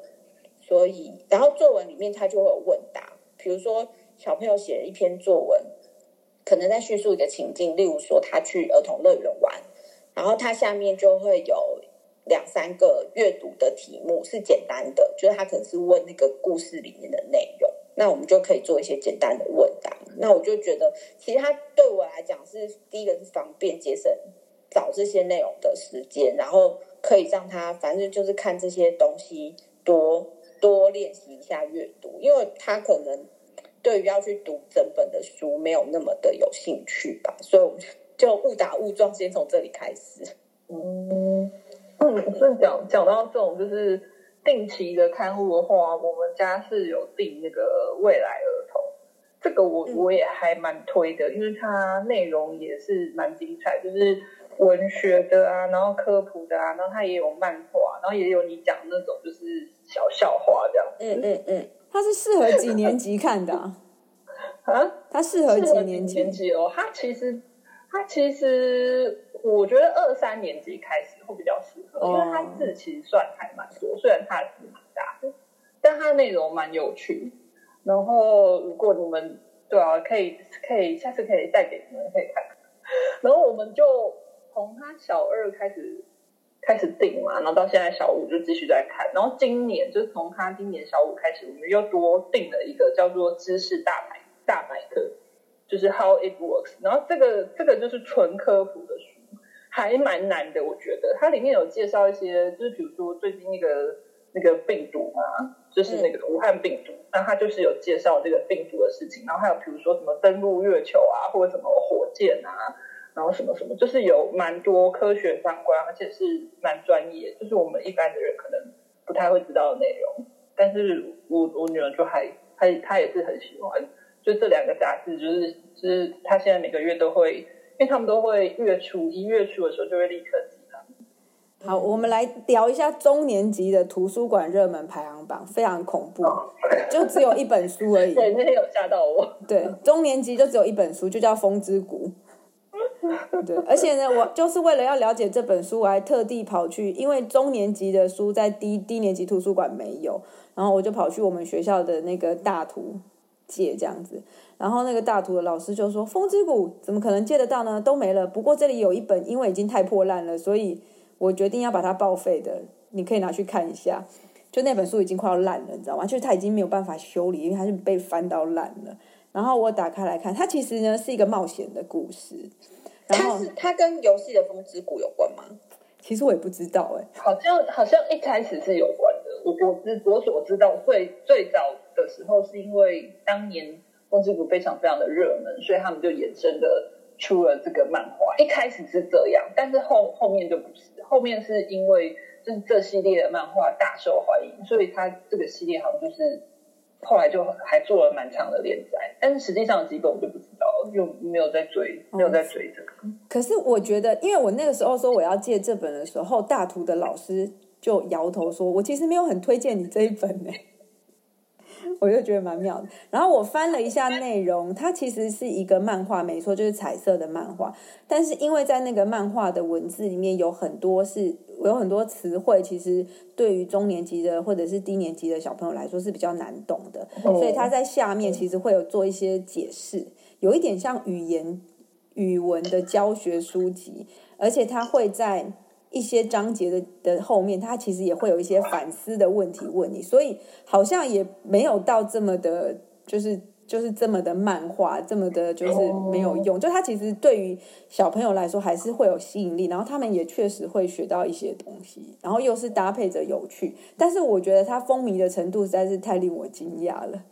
D: 所以，然后作文里面他就会有问答，比如说小朋友写了一篇作文，可能在叙述一个情境，例如说他去儿童乐园玩，然后他下面就会有两三个阅读的题目，是简单的，就是他可能是问那个故事里面的内容，那我们就可以做一些简单的问答。那我就觉得，其实他对我来讲是第一个是方便节省找这些内容的时间，然后可以让他反正就是看这些东西多。多练习一下阅读，因为他可能对于要去读整本的书没有那么的有兴趣吧，所以我们就误打误撞，先从这里开始。
E: 嗯嗯，是讲讲到这种就是定期的刊物的话，我们家是有订那个未来儿童，这个我我也还蛮推的，因为它内容也是蛮精彩，就是文学的啊，然后科普的啊，然后它也有漫画，然后也有你讲那种就是。小笑话这样，
D: 嗯嗯嗯，
C: 它是适合几年级看的啊？
E: 啊
C: 它适合几年级？
E: 年级哦，它其实，它其实，我觉得二三年级开始会比较适合，哦、因为它字其实算还蛮多，虽然它字蛮大的，但它内容蛮有趣。然后如果你们对啊，可以可以下次可以带给你们可以看看。然后我们就从他小二开始开始订嘛，然后到现在小五就继续在看。然后今年就是从他今年小五开始，我们又多订了一个叫做知识大百大百科，就是 How it works。然后这个这个就是纯科普的书，还蛮难的，我觉得它里面有介绍一些，就是比如说最近那个。那个病毒嘛，就是那个武汉病毒，那它就是有介绍这个病毒的事情，然后还有比如说什么登陆月球啊，或者什么火箭啊，然后什么什么，就是有蛮多科学相关，而且是蛮专业，就是我们一般的人可能不太会知道的内容。但是我我女儿就还她她也是很喜欢，就这两个杂志，就是就是她现在每个月都会，因为他们都会月初一月初的时候就会立刻。
C: 好，我们来聊一下中年级的图书馆热门排行榜，非常恐怖，就只有一本书而已。
E: 对，那天有吓到我。
C: 对，中年级就只有一本书，就叫《风之谷》。对，而且呢，我就是为了要了解这本书，我还特地跑去，因为中年级的书在低低年级图书馆没有，然后我就跑去我们学校的那个大图借这样子。然后那个大图的老师就说：“风之谷怎么可能借得到呢？都没了。不过这里有一本，因为已经太破烂了，所以。”我决定要把它报废的，你可以拿去看一下。就那本书已经快要烂了，你知道吗？就是它已经没有办法修理，因为它是被翻到烂了。然后我打开来看，它其实呢是一个冒险的故事。然后
D: 它是它跟游戏的《风之谷》有关吗？
C: 其实我也不知道哎、欸，
E: 好像好像一开始是有关的。我我知我所知道最最早的时候是因为当年《风之谷》非常非常的热门，所以他们就衍生的。出了这个漫画，一开始是这样，但是后后面就不是，后面是因为就是这系列的漫画大受欢迎，所以它这个系列好像就是后来就还做了蛮长的连载，但是实际上几本我就不知道，就没有在追，没有在追这
C: 个。可是我觉得，因为我那个时候说我要借这本的时候，大图的老师就摇头说，我其实没有很推荐你这一本呢。我就觉得蛮妙的，然后我翻了一下内容，它其实是一个漫画，没错，就是彩色的漫画。但是因为在那个漫画的文字里面有很多是有很多词汇，其实对于中年级的或者是低年级的小朋友来说是比较难懂的，所以他在下面其实会有做一些解释，有一点像语言语文的教学书籍，而且他会在。一些章节的的后面，他其实也会有一些反思的问题问你，所以好像也没有到这么的，就是就是这么的漫画，这么的就是没有用。就它其实对于小朋友来说还是会有吸引力，然后他们也确实会学到一些东西，然后又是搭配着有趣。但是我觉得它风靡的程度实在是太令我惊讶了。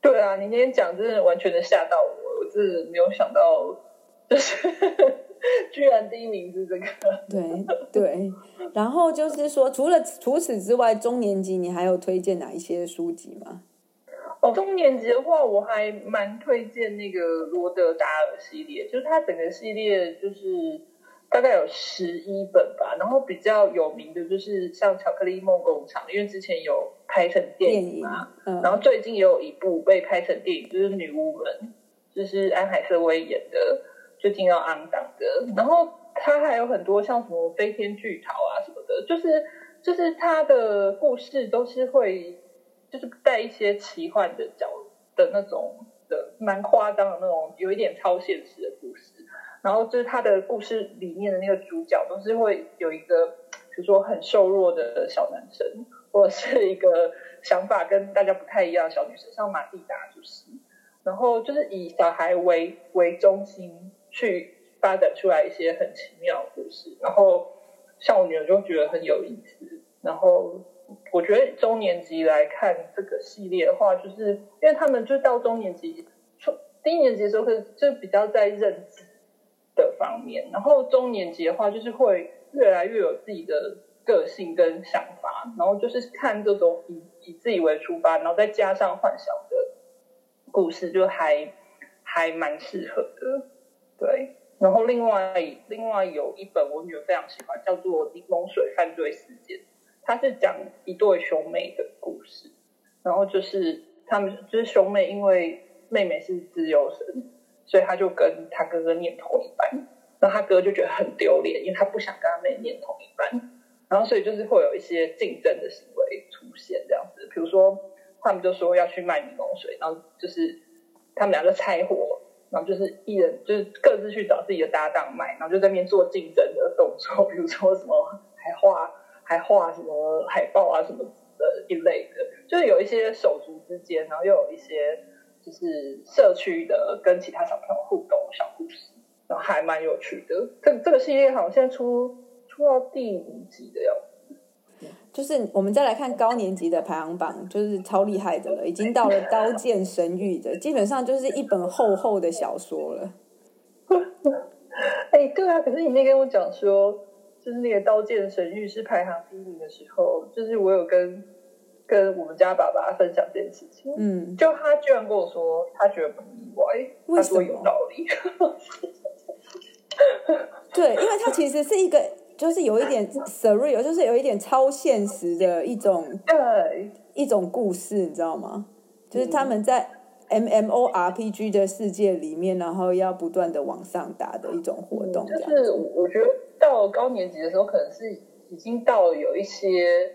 E: 对啊，你今天讲真的完全的吓到我，我真的没有想到，就是。居然第一名是这个，
C: 对对，然后就是说，除了除此之外，中年级你还有推荐哪一些书籍吗？
E: 哦，中年级的话，我还蛮推荐那个罗德达尔系列，就是它整个系列就是大概有十一本吧，然后比较有名的就是像《巧克力梦工厂》，因为之前有拍成电影嘛，影嗯、然后最近也有一部被拍成电影，就是《女巫们》，就是安海瑟薇演的。最近要安档的，然后他还有很多像什么飞天巨桃啊什么的，就是就是他的故事都是会就是带一些奇幻的角的那种的蛮夸张的那种，有一点超现实的故事。然后就是他的故事里面的那个主角都是会有一个，比如说很瘦弱的小男生，或者是一个想法跟大家不太一样的小女生，像马蒂达就是，然后就是以小孩为为中心。去发展出来一些很奇妙的故事，然后像我女儿就觉得很有意思。然后我觉得中年级来看这个系列的话，就是因为他们就到中年级，初低年级的时候可是就比较在认知的方面，然后中年级的话就是会越来越有自己的个性跟想法，然后就是看这种以以自己为出发，然后再加上幻想的故事，就还还蛮适合的。对，然后另外另外有一本我女儿非常喜欢，叫做《柠檬水犯罪事件》，他是讲一对兄妹的故事。然后就是他们就是兄妹，因为妹妹是自由生，所以他就跟他哥哥念同一班。然后他哥就觉得很丢脸，因为他不想跟他妹念同一班。然后所以就是会有一些竞争的行为出现，这样子。比如说他们就说要去卖柠檬水，然后就是他们两个拆伙，然后就是一人就是各自去找自己的搭档卖，然后就在那边做竞争的动作，比如说什么还画还画什么海报啊什么的一类的，就是有一些手足之间，然后又有一些就是社区的跟其他小朋友互动的小故事，然后还蛮有趣的。这这个系列好像现在出出到第五集的样子。
C: 就是我们再来看高年级的排行榜，就是超厉害的了，已经到了《刀剑神域》的，基本上就是一本厚厚的小说了。
E: 哎、欸，对啊，可是你那跟我讲说，就是那个《刀剑神域》是排行第一名的时候，就是我有跟跟我们家爸爸分享这件事情，嗯，就他居然跟我说，他觉得不意外，他说有道理。
C: 对，因为他其实是一个。就是有一点 surreal，就是有一点超现实的一种，对，一种故事，你知道吗？就是他们在 MMORPG 的世界里面，然后要不断的往上打的一种活动。
E: 就是我觉得到高年级的时候，可能是已经到有一些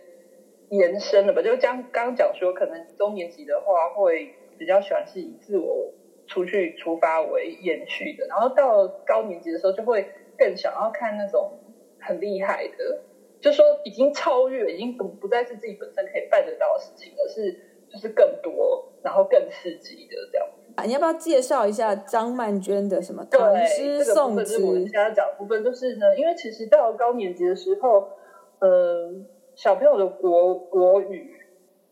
E: 延伸了吧。就刚刚讲说，可能中年级的话，会比较喜欢是以自我出去出发为延续的，然后到高年级的时候，就会更想要看那种。很厉害的，就说已经超越，已经不不再是自己本身可以办得到的事情，而是就是更多，然后更刺激的这
C: 样。你要不要介绍一下张曼娟的什么
E: 唐
C: 诗宋词？
E: 这个、部分是我们现在讲的部分，就是呢，因为其实到了高年级的时候，嗯、呃，小朋友的国国语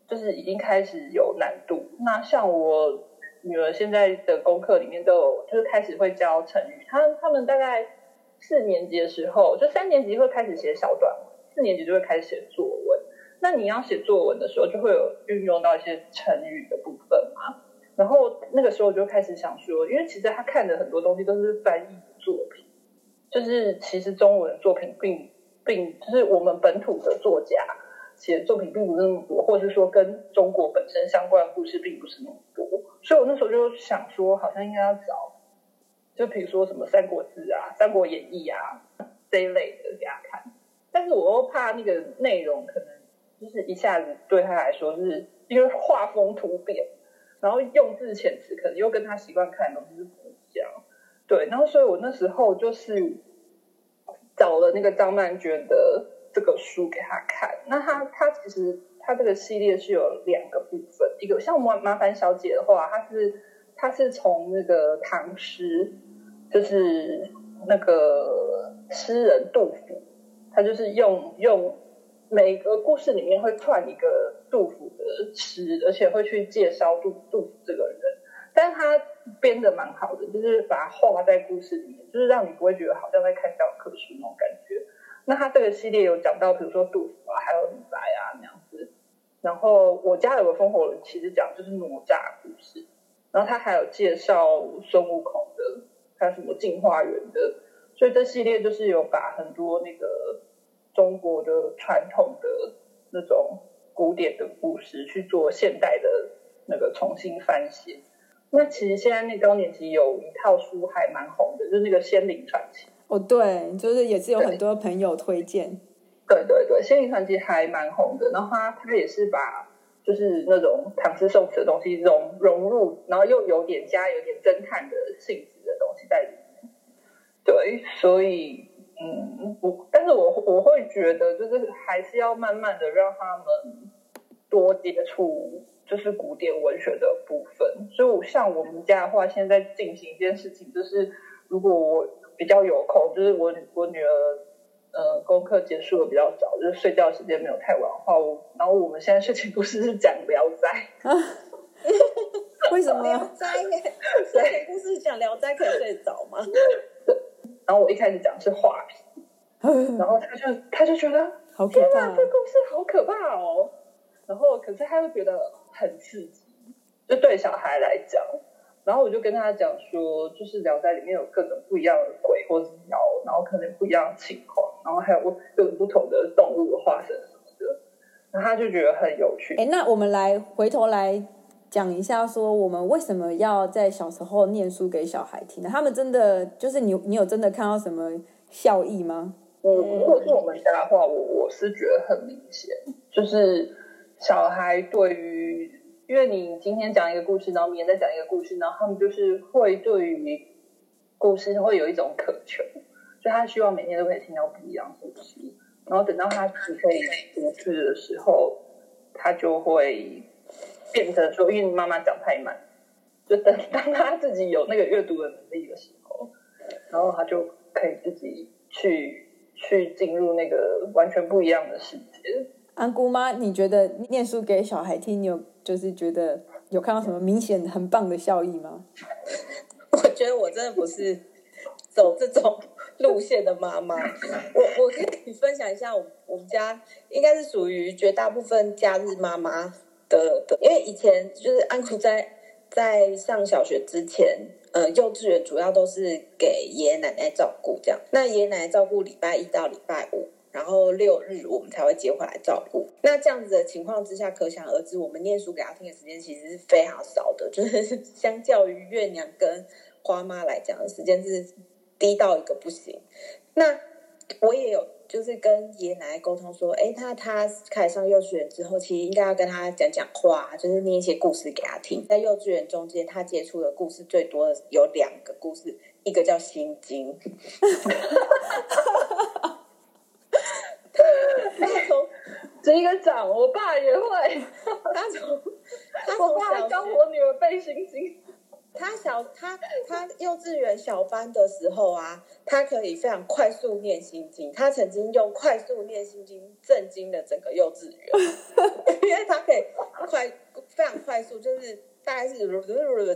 E: 就是已经开始有难度。那像我女儿现在的功课里面都有，就是开始会教成语，他他们大概。四年级的时候，就三年级会开始写小短文，四年级就会开始写作文。那你要写作文的时候，就会有运用到一些成语的部分嘛。然后那个时候我就开始想说，因为其实他看的很多东西都是翻译作品，就是其实中文作品并并就是我们本土的作家写的作品并不是那么多，或者是说跟中国本身相关的故事并不是那么多。所以我那时候就想说，好像应该要找。就比如说什么《三国志》啊，《三国演义》啊这一类的给他看，但是我又怕那个内容可能就是一下子对他来说是因为画风突变，然后用字遣词可能又跟他习惯看的东西是不一样，对，然后所以我那时候就是找了那个张曼娟的这个书给他看，那他他其实他这个系列是有两个部分，一个像麻麻烦小姐的话，他是他是从那个唐诗。就是那个诗人杜甫，他就是用用每个故事里面会串一个杜甫的诗，而且会去介绍杜杜甫这个人，但是他编的蛮好的，就是把它画在故事里面，就是让你不会觉得好像在看教科书那种感觉。那他这个系列有讲到，比如说杜甫啊，还有李白啊那样子。然后我家有个风火轮，其实讲就是哪吒故事，然后他还有介绍孙悟空的。还有什么进化园的，所以这系列就是有把很多那个中国的传统的那种古典的故事去做现代的那个重新翻写。那其实现在那高年级有一套书还蛮红的，就是那个《仙灵传奇》。
C: 哦，对，就是也是有很多朋友推荐。
E: 对对对，《仙灵传奇》还蛮红的，然后他他也是把就是那种唐诗宋词的东西融融入，然后又有点加有点侦探的性质的东西。在里面，对，所以嗯，我但是我我会觉得，就是还是要慢慢的让他们多接触，就是古典文学的部分。所以，我像我们家的话，现在在进行一件事情，就是如果我比较有空，就是我我女儿呃功课结束的比较早，就是睡觉时间没有太晚的话，我然后我们现在睡前故事是讲《聊斋》。
C: 为什么？
D: 聊斋耶？睡前故事讲聊斋可以 睡着吗？
E: 然后我一开始讲是画皮，然后他就他就觉得
C: 好可怕，
E: 这故事好可怕哦。然后可是他又觉得很刺激，就对小孩来讲。然后我就跟他讲说，就是聊斋里面有各种不一样的鬼或者妖，然后可能不一样的情况，然后还有各种不同的动物的化身什么的。然后他就觉得很有趣。
C: 哎，那我们来回头来。讲一下，说我们为什么要在小时候念书给小孩听呢？他们真的就是你，你有真的看到什么效益吗？
E: 我如果是我们家的话，我我是觉得很明显，就是小孩对于因为你今天讲一个故事，然后明天再讲一个故事，然后他们就是会对于故事会有一种渴求，就他希望每天都可以听到不一样的故事，然后等到他自己可以读字的时候，他就会变成说，因为妈妈讲太慢，就等当他自己有那个阅读的能力的时候，然后他就可以自己去去进入那个完全不一样的世界。
C: 安姑妈，你觉得念书给小孩听，你有就是觉得有看到什么明显很棒的效益吗？
D: 我觉得我真的不是走这种路线的妈妈。我我跟你分享一下，我我们家应该是属于绝大部分假日妈妈的的，因为以前就是安姑在在上小学之前，呃，幼稚园主要都是给爷爷奶奶照顾，这样。那爷爷奶奶照顾礼拜一到礼拜五。然后六日我们才会接回来照顾。那这样子的情况之下，可想而知，我们念书给他听的时间其实是非常少的，就是 相较于月娘跟花妈来讲时间是低到一个不行。那我也有就是跟爷爷奶奶沟通说，哎，他他开始上幼稚园之后，其实应该要跟他讲讲话，就是念一些故事给他听。在幼稚园中间，他接触的故事最多的有两个故事，一个叫《心经》。
E: 这一个掌，我爸也会。
D: 他从
E: 我爸教我女儿背心经。
D: 他小他他幼稚园小班的时候啊，他可以非常快速念心经。他曾经用快速念心经震惊了整个幼稚园，因为他可以快非常快速，就是大概是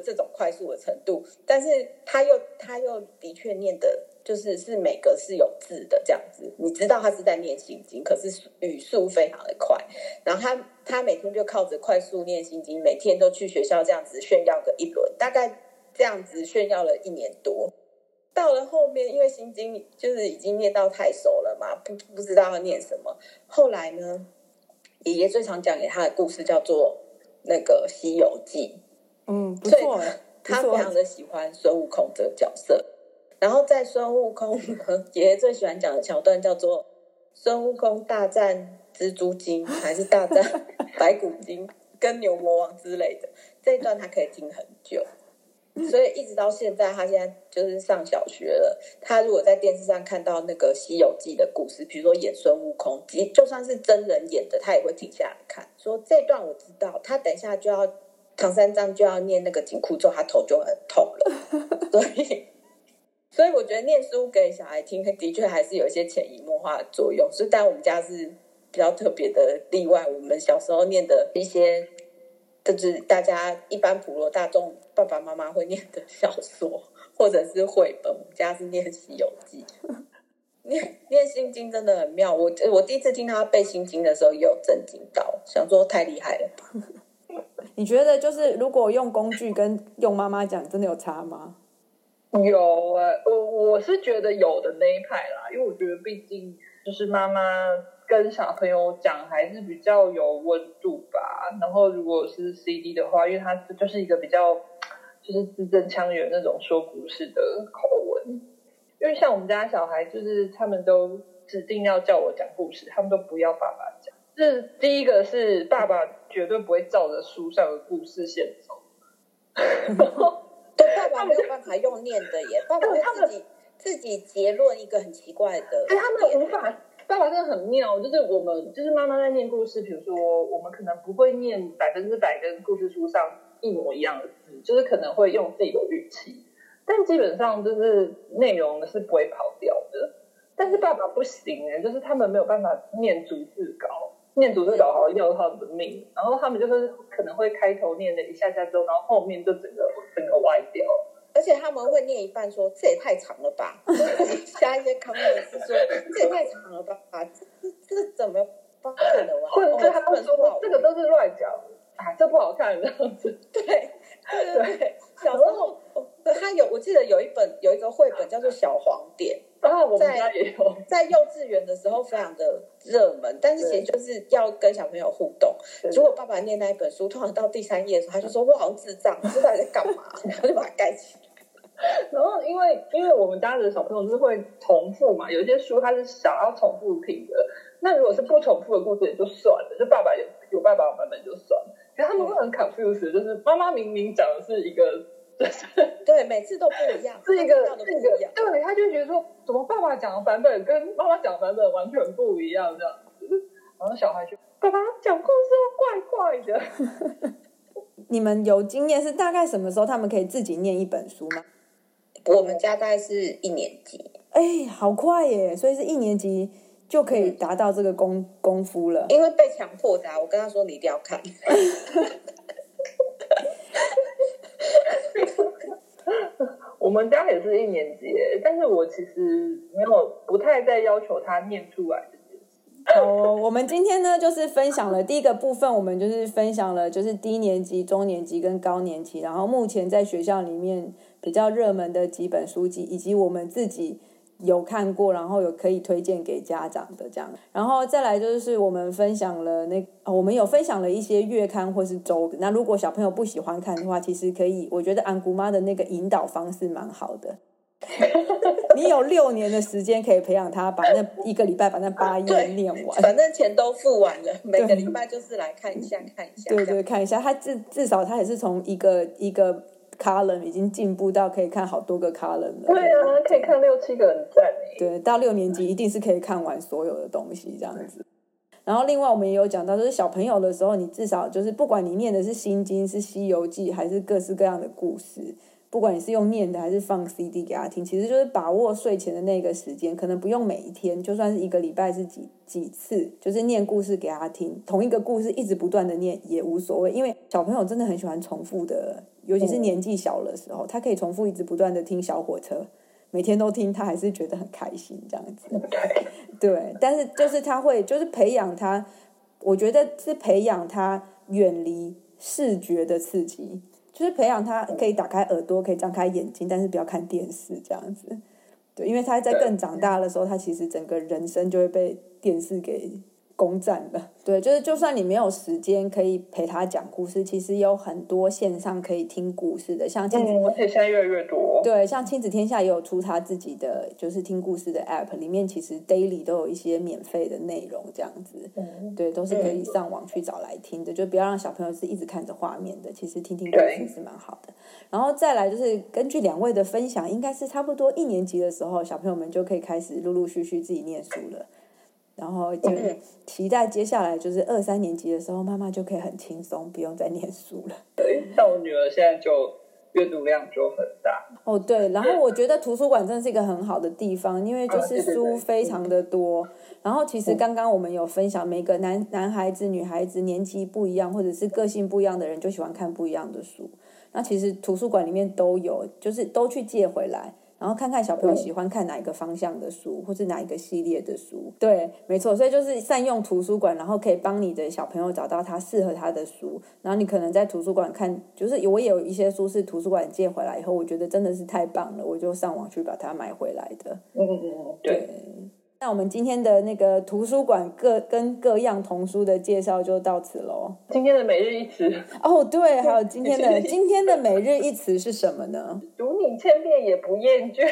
D: 这种快速的程度。但是他又他又的确念的。就是是每个是有字的这样子，你知道他是在念心经，可是语速非常的快。然后他他每天就靠着快速念心经，每天都去学校这样子炫耀个一轮，大概这样子炫耀了一年多。到了后面，因为心经就是已经念到太熟了嘛，不不知道要念什么。后来呢，爷爷最常讲给他的故事叫做那个《西游记》，
C: 嗯，不
D: 错，他非常的喜欢孙悟空这个角色。然后在孙悟空爷爷最喜欢讲的桥段叫做孙悟空大战蜘蛛精，还是大战白骨精跟牛魔王之类的，这一段他可以听很久。所以一直到现在，他现在就是上小学了。他如果在电视上看到那个《西游记》的故事，比如说演孙悟空，就算是真人演的，他也会停下来看，说这段我知道。他等一下就要唐三藏就要念那个紧箍咒，他头就很痛了。所以。所以我觉得念书给小孩听，的确还是有一些潜移默化的作用。所以，但我们家是比较特别的例外。我们小时候念的一些，就是大家一般普罗大众爸爸妈妈会念的小说或者是绘本，我们家是念《西游记 》。念念心经真的很妙。我我第一次听他背心经的时候，也有震惊到，想说太厉害了吧？
C: 你觉得就是如果用工具跟用妈妈讲，真的有差吗？
E: 有啊，我我是觉得有的那一派啦，因为我觉得毕竟就是妈妈跟小朋友讲还是比较有温度吧。然后如果是 CD 的话，因为它就是一个比较就是字正腔圆那种说故事的口吻。因为像我们家小孩，就是他们都指定要叫我讲故事，他们都不要爸爸讲。这第一个是爸爸绝对不会照着书上的故事线走。
D: 对，爸爸没有办法用念的耶，爸爸会自己自己结论一个很奇怪的。
E: 对，他们无法，爸爸真的很妙，就是我们就是妈妈在念故事，比如说我们可能不会念百分之百跟故事书上一模一样的字，就是可能会用自己的语气，但基本上就是内容是不会跑掉的。但是爸爸不行哎，就是他们没有办法念逐字稿。念读这稿好像要他们的命，然后他们就是可能会开头念了一下下之后，然后后面就整个整个歪掉，
D: 而且他们会念一半说这也太长了吧，加一些 comment 是说这也太长了吧，这这怎么发看的完？
E: 或者是他们说这个都是乱讲啊，这不好看这样子，
D: 对对对对，小时候他有我记得有一本有一个绘本叫做小黄点。
E: 然后我们家也有，
D: 在幼稚园的时候非常的热门，但是其实就是要跟小朋友互动。如果爸爸念那一本书，通常到第三页的时候，他就说：“我好像智障，不知道在干嘛。”然后就把它盖起来。
E: 然后因为因为我们家的小朋友是会重复嘛，有些书他是想要重复听的。那如果是不重复的故事也就算了，就爸爸有有爸爸版本就算了。可是他们会很 confused，就是妈妈明明讲的是一个，就是
D: 对，每次都不一样，
E: 是一
D: 个一样。
E: 对，他就会觉得说，怎么爸爸讲的版本跟妈妈讲的版本完全不一样这样子，然后小孩就爸爸讲故事怪怪的。
C: 你们有经验是大概什么时候他们可以自己念一本书吗？
D: 我们家大概是一年级。
C: 哎，好快耶！所以是一年级就可以达到这个功、嗯、功夫了。
D: 因为被强迫的、啊，我跟他说你一定要看。
E: 我们家也是一年级，但是我其实没有不太在要求他念出
C: 来。哦，我们今天呢，就是分享了第一个部分，我们就是分享了就是低年级、中年级跟高年级，然后目前在学校里面比较热门的几本书籍，以及我们自己有看过，然后有可以推荐给家长的这样，然后再来就是我们分享了那我们有分享了一些月刊或是周，那如果小朋友不喜欢看的话，其实可以，我觉得安姑妈的那个引导方式蛮好的。你有六年的时间可以培养他，把那一个礼拜把那八页念完。
D: 反正钱都付完了，每个礼拜就是来看一下，看一下。
C: 对对，看一下。他至至少他也是从一个一个 column 已经进步到可以看好多个 column 了。
E: 对啊，可以看六七个，很赞。
C: 对，到六年级一定是可以看完所有的东西这样子。然后另外我们也有讲到，就是小朋友的时候，你至少就是不管你念的是《心经》、是《西游记》，还是各式各样的故事。不管你是用念的还是放 CD 给他听，其实就是把握睡前的那个时间，可能不用每一天，就算是一个礼拜是几几次，就是念故事给他听，同一个故事一直不断的念也无所谓，因为小朋友真的很喜欢重复的，尤其是年纪小的时候，他可以重复一直不断的听小火车，每天都听，他还是觉得很开心这样子。对，但是就是他会就是培养他，我觉得是培养他远离视觉的刺激。就是培养他可以打开耳朵，可以张开眼睛，但是不要看电视这样子。对，因为他在更长大的时候，他其实整个人生就会被电视给攻占了，对，就是就算你没有时间可以陪他讲故事，其实有很多线上可以听故事的，像亲子，
E: 嗯，而且现在越来越多，
C: 对，像亲子天下也有出他自己的就是听故事的 app，里面其实 daily 都有一些免费的内容，这样子，嗯，对，都是可以上网去找来听的，就不要让小朋友是一直看着画面的，其实听听故事是蛮好的。然后再来就是根据两位的分享，应该是差不多一年级的时候，小朋友们就可以开始陆陆续续自己念书了。然后就期待接下来就是二三年级的时候，妈妈就可以很轻松，不用再念书了。
E: 对，像我女儿现在就阅读量就很大。
C: 哦，对，然后我觉得图书馆真的是一个很好的地方，因为就是书非常的多。然后其实刚刚我们有分享，每个男男孩子、女孩子年纪不一样，或者是个性不一样的人，就喜欢看不一样的书。那其实图书馆里面都有，就是都去借回来。然后看看小朋友喜欢看哪一个方向的书，或是哪一个系列的书。对，没错，所以就是善用图书馆，然后可以帮你的小朋友找到他适合他的书。然后你可能在图书馆看，就是我也有一些书是图书馆借回来以后，我觉得真的是太棒了，我就上网去把它买回来的。
E: 嗯嗯嗯，对。对
C: 那我们今天的那个图书馆各跟各样童书的介绍就到此喽。
E: 今天的每日一词
C: 哦，对，还有今天的今天的每日一词是什么呢？
E: 读你千遍也不厌倦。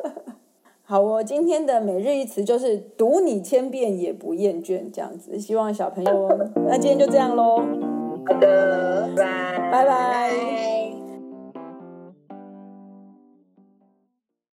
C: 好哦，今天的每日一词就是读你千遍也不厌倦，这样子。希望小朋友，那今天就这样喽。
E: 好的，拜
C: 拜拜。